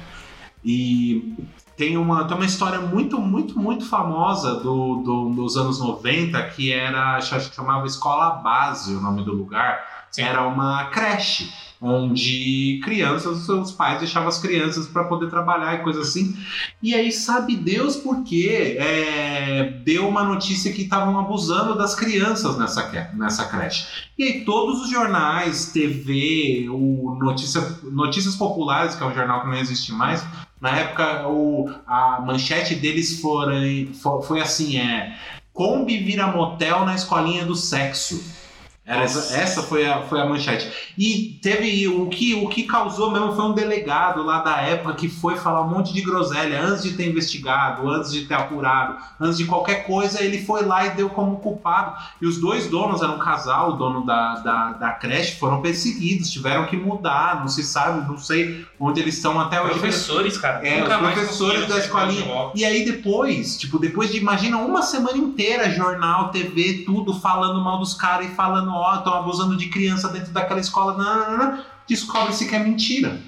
E tem uma, tem uma história muito, muito, muito famosa do, do, dos anos 90 que era, acho que chamava Escola Base, o nome do lugar, Sim. era uma creche onde crianças, os pais deixavam as crianças para poder trabalhar e coisa assim. E aí sabe Deus por quê? É, deu uma notícia que estavam abusando das crianças nessa, nessa creche. E aí todos os jornais, TV, o Notícia, Notícias Populares, que é um jornal que não existe mais, na época o, a manchete deles foi, foi assim, é Kombi vira motel na escolinha do sexo. Era essa, essa foi, a, foi a manchete. E teve o que, o que causou mesmo foi um delegado lá da época que foi falar um monte de groselha antes de ter investigado, antes de ter apurado, antes de qualquer coisa, ele foi lá e deu como culpado. E os dois donos, eram um casal, o dono da, da, da creche, foram perseguidos, tiveram que mudar, não se sabe, não sei onde eles estão até hoje. Professores, cara. É, nunca os professores da escolinha. E aí depois, tipo, depois de, imagina, uma semana inteira, jornal, TV, tudo falando mal dos caras e falando, estão abusando de criança dentro daquela escola, não, não, não, não. descobre-se que é mentira.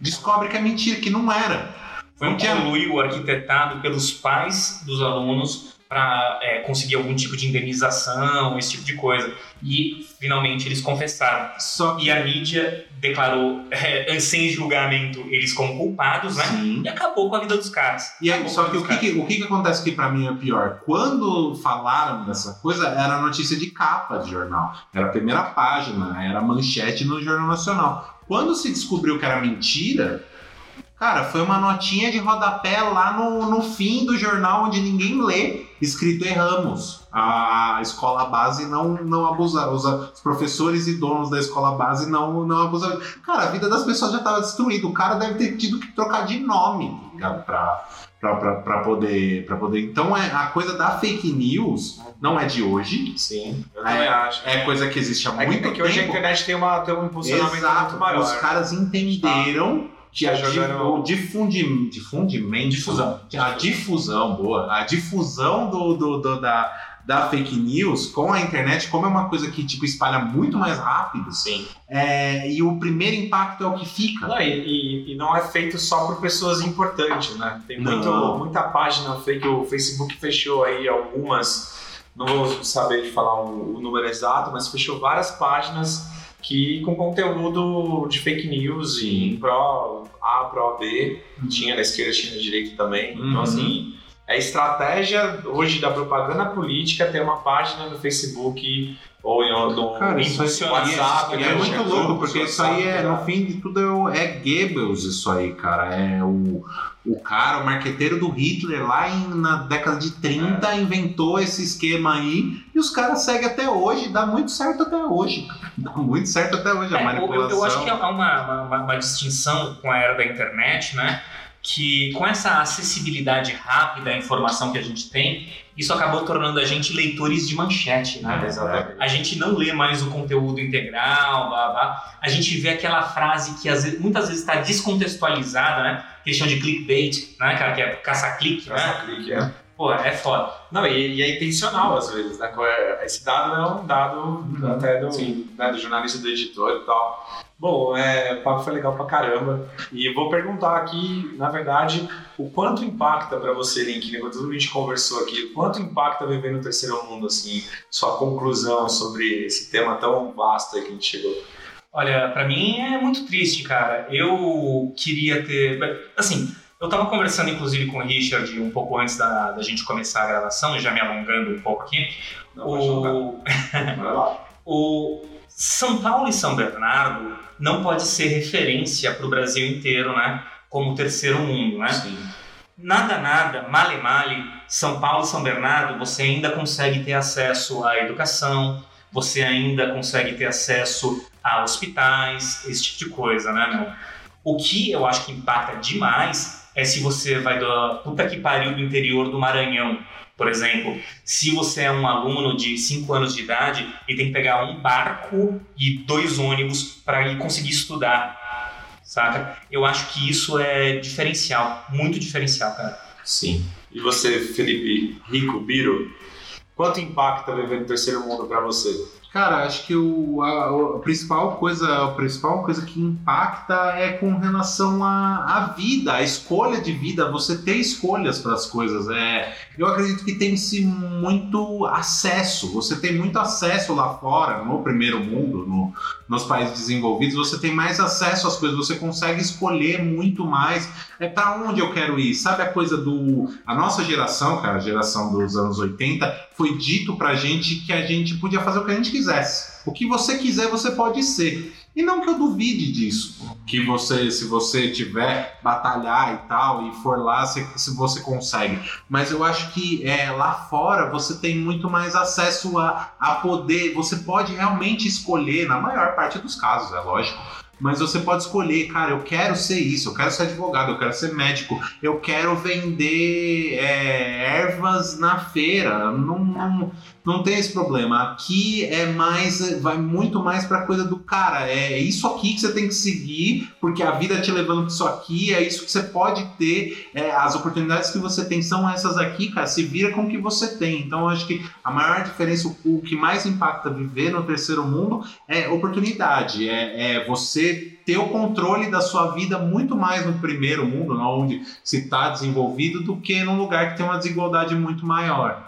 Descobre que é mentira, que não era. Foi um conluio arquitetado pelos pais dos alunos para conseguir algum tipo de indenização, esse tipo de coisa. E finalmente eles confessaram. Só. E a mídia declarou, é, sem julgamento, eles como culpados, né? Sim. E acabou com a vida dos caras. E aí, só que o que, que- o que, que acontece que pra mim é pior? Quando falaram dessa coisa, era notícia de capa de jornal. Era a primeira página, era manchete no Jornal Nacional. Quando se descobriu que era mentira, cara, foi uma notinha de rodapé lá no, no fim do jornal onde ninguém lê, escrito erramos. A, escola base não, não abusa, os, os professores e donos da escola base não, não abusaram. Cara, a vida das pessoas já estava destruída. O cara deve ter tido que trocar de nome, tá pra, pra poder, pra poder. Então é, a coisa da fake news não é de hoje. Sim, eu É, também acho. É coisa que existe há É que, muito é que hoje a tempo. internet tem, uma, tem um impulsionamento Exato. muito maior. Os caras entenderam que a Tá jogando- o difundi, difundimento, Difusão. a difusão, boa, a difusão do, do- do- da, da fake news com a internet, como é uma coisa que tipo espalha muito mais rápido, Sim. é, e o primeiro impacto é o que fica. Não, e, e- não é feito só por pessoas importantes, né? Tem muito, Não. muita página fake, o Facebook fechou aí algumas, não vou saber de falar o, o número exato, mas fechou várias páginas que com conteúdo de fake news e pró A, pró B, tinha na esquerda, tinha na direita também. Uhum. Então assim, é estratégia hoje da propaganda política ter uma página no Facebook ou em no Cara, isso aí- WhatsApp, E é né? muito louco, porque isso aí é, WhatsApp, no né? fim de tudo, é, é Goebbels isso aí, cara. É o, o cara, o marqueteiro do Hitler, lá em- na década de 30, inventou esse esquema aí, e os caras seguem até hoje, dá muito certo até hoje. Dá muito certo até hoje, a É, eu, manipulação. eu acho que há uma, uma, uma distinção com a era da internet, né? Que com essa acessibilidade rápida à informação que a gente tem, isso acabou tornando a gente leitores de manchete, né? É. A gente não lê mais o conteúdo integral, blá, blá. a gente vê aquela frase que vezes- muitas vezes está descontextualizada, né? Que eles chamam de clickbait, né, cara? Que é caça-clique, né? Essa clique, é. Pô, é foda. Não, e, e é intencional às vezes, né? É- Esse dado é um dado até do, né, do jornalista, do editor e tal. Bom, é, o papo foi legal pra caramba. E eu vou perguntar aqui, na verdade, o quanto impacta pra você, Link, né? Tudo que a gente conversou aqui, o quanto impacta viver no terceiro mundo, assim, sua conclusão sobre esse tema tão vasto aí que a gente chegou. Olha, pra mim é muito triste, cara. Eu queria ter. Assim, eu tava conversando inclusive com o Richard um pouco antes da, da gente começar a gravação, já me alongando um pouco aqui. Não. O, o São Paulo e São Bernardo não pode ser referência para o Brasil inteiro, né? Como terceiro mundo, né? Nada, nada, male, male, São Paulo e São Bernardo, você ainda consegue ter acesso à educação, você ainda consegue ter acesso a hospitais, esse tipo de coisa, né, meu? O que eu acho que impacta demais é se você vai da puta que pariu do interior do Maranhão, por exemplo. Se você é um aluno de 5 anos de idade e tem que pegar um barco e dois ônibus para ir conseguir estudar, saca? Eu acho que isso é diferencial, muito diferencial, cara. Sim. E você, Felipe Rico Biro, Quanto impacta viver no terceiro mundo para você? Cara, acho que o, a, a principal coisa, a principal coisa que impacta é com relação à, vida, a escolha de vida, você ter escolhas para as coisas. É, eu acredito que tem-se muito acesso, você tem muito acesso lá fora, no primeiro mundo, no, nos países desenvolvidos, você tem mais acesso às coisas, você consegue escolher muito mais. É para onde eu quero ir, sabe a coisa do. A nossa geração, cara, a geração dos anos 80, foi dito pra gente que a gente podia fazer o que a gente quisesse. O que você quiser, você pode ser. E não que eu duvide disso. Que você, se você tiver batalhar e tal, e for lá, se, se você consegue. Mas eu acho que é, lá fora você tem muito mais acesso a, a poder. Você pode realmente escolher, na maior parte dos casos, é lógico mas você pode escolher, cara, eu quero ser isso, eu quero ser advogado, eu quero ser médico, eu quero vender é, ervas na feira. Não, não, não tem esse problema. Aqui é mais, vai muito mais para coisa do cara. É isso aqui que você tem que seguir, porque a vida te levando para isso aqui, é isso que você pode ter. É, as oportunidades que você tem são essas aqui, cara. Se vira com o que você tem. Então, eu acho que a maior diferença, o, o que mais impacta viver no terceiro mundo é oportunidade. É, é você ter o controle da sua vida muito mais no primeiro mundo, onde se está desenvolvido, do que num lugar que tem uma desigualdade muito maior.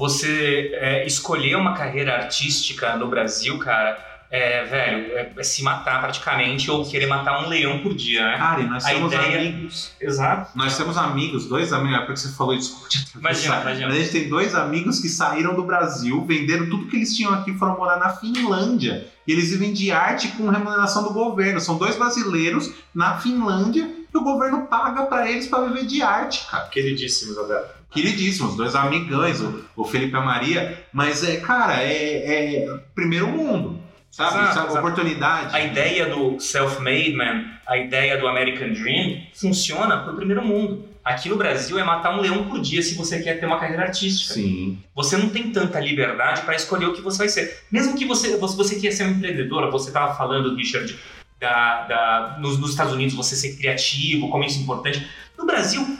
Você é, escolher uma carreira artística no Brasil, cara, é, velho, é, é, se matar praticamente ou querer matar um leão por dia, né? Cara, e nós A somos ideia- amigos. Exato. Nós temos amigos, dois amigos, é porque você falou isso. Imagina, imagina. Mas a gente tem dois amigos que saíram do Brasil, venderam tudo que eles tinham aqui, foram morar na Finlândia. E eles vivem de arte com remuneração do governo. São dois brasileiros na Finlândia e o governo paga pra eles pra viver de arte, cara. Queridíssimos, Adel. Queridíssimos, dois amigões, o, o Felipe e a Maria. Mas é, cara, é, é primeiro mundo. Sabe? Exato, sabe? exato. Oportunidade. A ideia do self-made man, a ideia do American Dream, funciona pro primeiro mundo. Aqui no Brasil é matar um leão por dia se você quer ter uma carreira artística. Sim. Você não tem tanta liberdade para escolher o que você vai ser. Mesmo que você, você, você queira ser um empreendedor, você estava falando, Richard, da, da, nos, nos Estados Unidos você ser criativo, como isso é importante. No Brasil,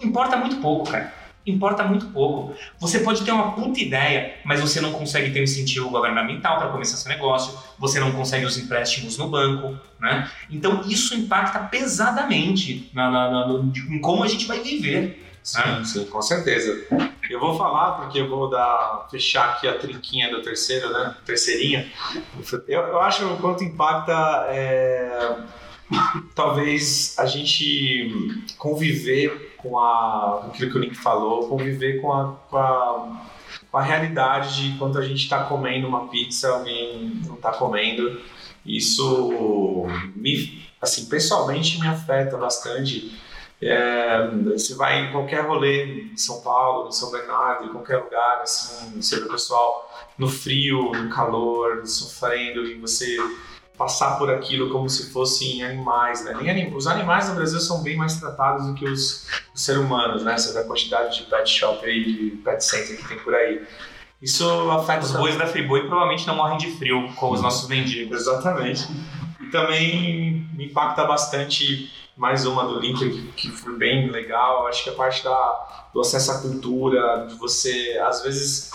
importa muito pouco, cara. Importa muito pouco. Você pode ter uma puta ideia, mas você não consegue ter um incentivo governamental para começar seu negócio, você não consegue os empréstimos no banco, né? Então isso impacta pesadamente na, na- na- no- em como a gente vai viver. Sim, sim, com certeza. Eu vou falar porque eu vou dar fechar aqui a trinquinha do terceiro, né? Terceirinha. Eu, eu acho o quanto impacta é, talvez a gente conviver com a aquilo que o Link falou, conviver com a, com a, com a realidade de quando a gente está comendo uma pizza, alguém não está comendo. Isso me, assim, pessoalmente me afeta bastante. É, você vai em qualquer rolê em São Paulo, em São Bernardo, em qualquer lugar, assim, você vê o pessoal no frio, no calor, sofrendo e você passar por aquilo como se fossem animais, né? Nem Os animais no Brasil são bem mais tratados do que os, os seres humanos, né? Você vê a quantidade de pet shop aí, de pet center que tem por aí. Isso afeta Os bois da Friboi provavelmente não morrem de frio com os nossos mendigos. Exatamente. E também me impacta bastante mais uma do Link que, que foi bem legal. Acho que a parte da, do acesso à cultura, de você, às vezes,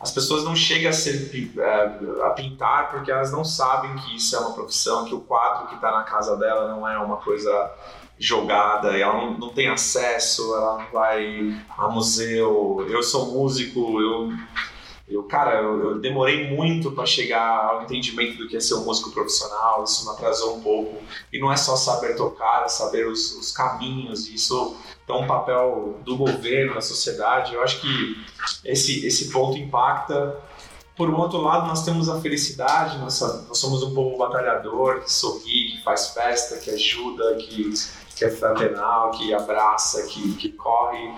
as pessoas não chegam a, ser, é, a pintar porque elas não sabem que isso é uma profissão, que o quadro que está na casa dela não é uma coisa jogada, ela não, não tem acesso, ela não vai a museu. Eu sou músico, eu eu, cara, eu, eu demorei muito para chegar ao entendimento do que é ser um músico profissional, isso me atrasou um pouco. E não é só saber tocar, é saber os, os caminhos, isso é um papel do governo, da sociedade. Eu acho que esse, esse ponto impacta. Por um outro lado, nós temos a felicidade, nós, nós somos um povo batalhador, que sorri, que faz festa, que ajuda, que, que é fraternal, que abraça, que, que corre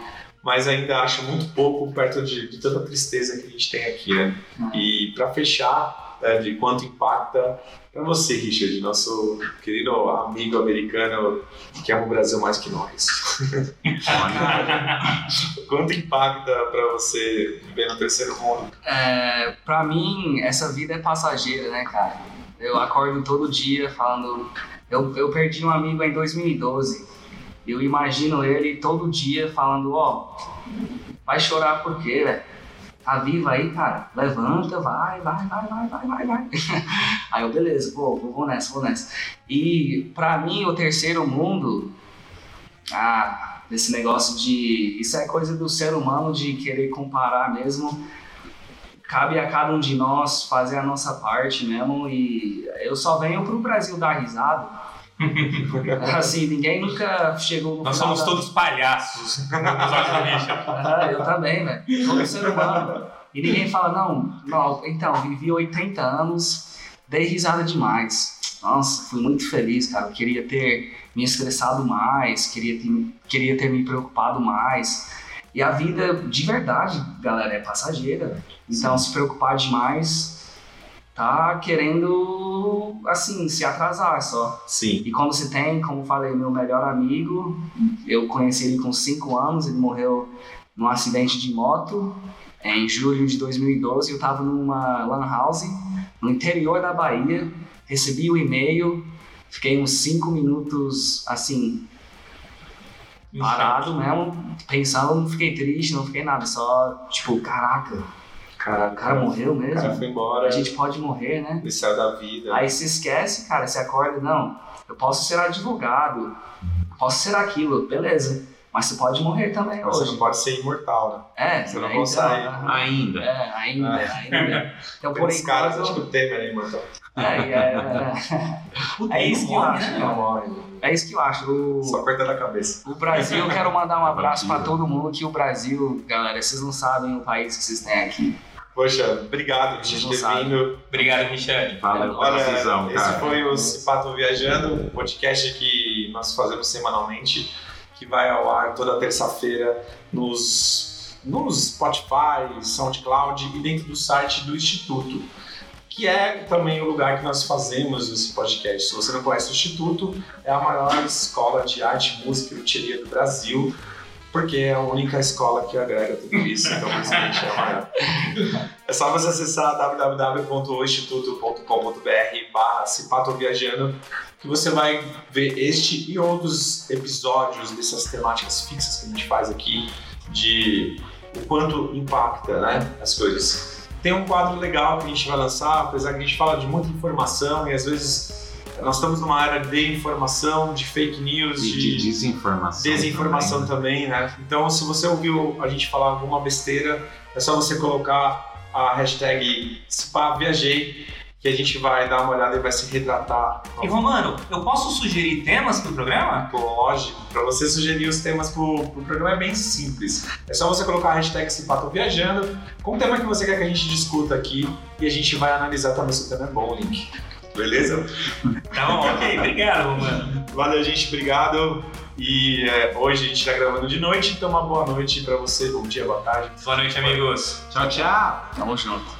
mas ainda acho muito pouco perto de, de tanta tristeza que a gente tem aqui, né? E para fechar, de quanto impacta para você, Richard, nosso querido amigo americano que ama o Brasil mais que nós. quanto impacta para você viver no terceiro mundo? É, pra mim, essa vida é passageira, né, cara? Eu acordo todo dia falando. Eu, eu perdi um amigo em 2012. Eu imagino ele todo dia falando: Ó, vai chorar por quê, velho? Vivo aí, cara? Levanta, vai, vai, vai, vai, vai, vai, vai. Aí eu, beleza, vou, vou, nessa, vou nessa. E pra mim, o terceiro mundo, ah, desse negócio de. Isso é coisa do ser humano de querer comparar mesmo. Cabe a cada um de nós fazer a nossa parte mesmo. E eu só venho pro Brasil dar risada. assim, ninguém nunca chegou no Nós somos da- todos palhaços ah, eu também, velho. Todo ser humano. E ninguém fala, não, não, então, vivi 80 anos, dei risada demais. Nossa, fui muito feliz, cara. Eu queria ter me estressado mais, queria ter, queria ter me preocupado mais. E a vida, de verdade, galera, é passageira. Então, se preocupar demais, tá querendo, assim, se atrasar só. Sim. E quando você tem, como falei, meu melhor amigo, eu conheci ele com 5 anos, ele morreu num acidente de moto em julho de 2012. Eu estava numa lan house no interior da Bahia, recebi o e-mail, fiquei uns 5 minutos assim, parado mesmo, pensando, não fiquei triste, não fiquei nada, só tipo, caraca, Cara, o cara morreu O mesmo, cara foi embora, a gente pode morrer, né? ele saiu da vida. Aí você esquece, cara, você acorda, não, eu posso ser advogado, posso ser aquilo, beleza. Mas você pode morrer também Você hoje. não pode ser imortal, É, Você não então, consegue. Ainda. É, ainda, Ah. ainda. Então, né? por uns caras, acho que o Temer é imortal. É, é, é, é isso que eu acho. É isso que eu acho. O, Só cortando a cabeça. o Brasil, eu quero mandar um abraço pra todo mundo, que o Brasil, galera, vocês não sabem o país que vocês têm aqui. Poxa, obrigado por Vocês ter vindo. Obrigado, Richard. Valeu pela Olha, decisão, esse cara. foi o Cipato Viajando, um podcast que nós fazemos semanalmente, que vai ao ar toda terça-feira nos, nos Spotify, SoundCloud e dentro do site do Instituto, que é também o lugar que nós fazemos esse podcast. Se você não conhece o Instituto, é a maior escola de arte, música e luteria do Brasil, porque é a única escola que agrega tudo isso, então gente é maior. É só você acessar www.instituto.com.br barra Cipato Viajando que você vai ver este e outros episódios dessas temáticas fixas que a gente faz aqui de o quanto impacta né, as coisas. Tem um quadro legal que a gente vai lançar, apesar que a gente fala de muita informação e às vezes nós estamos numa era de informação, de fake news, E de desinformação. desinformação também, né? Então, se você ouviu a gente falar alguma besteira, é só você colocar a hashtag Viajei, que a gente vai dar uma olhada e vai se retratar. E Romano, eu posso sugerir temas pro programa? Lógico, para você sugerir os temas pro, pro programa é bem simples. É só você colocar a hashtag Cipato Viajando com o tema que você quer que a gente discuta aqui e a gente vai analisar também se o tema é bom, Link. Beleza? Tá bom, ok. Obrigado, Romano. Valeu, gente. Obrigado. E é, hoje a gente está gravando de noite, então uma boa noite para você, bom dia, boa tarde. Boa noite, amigos. Tchau, tchau. Tamo junto.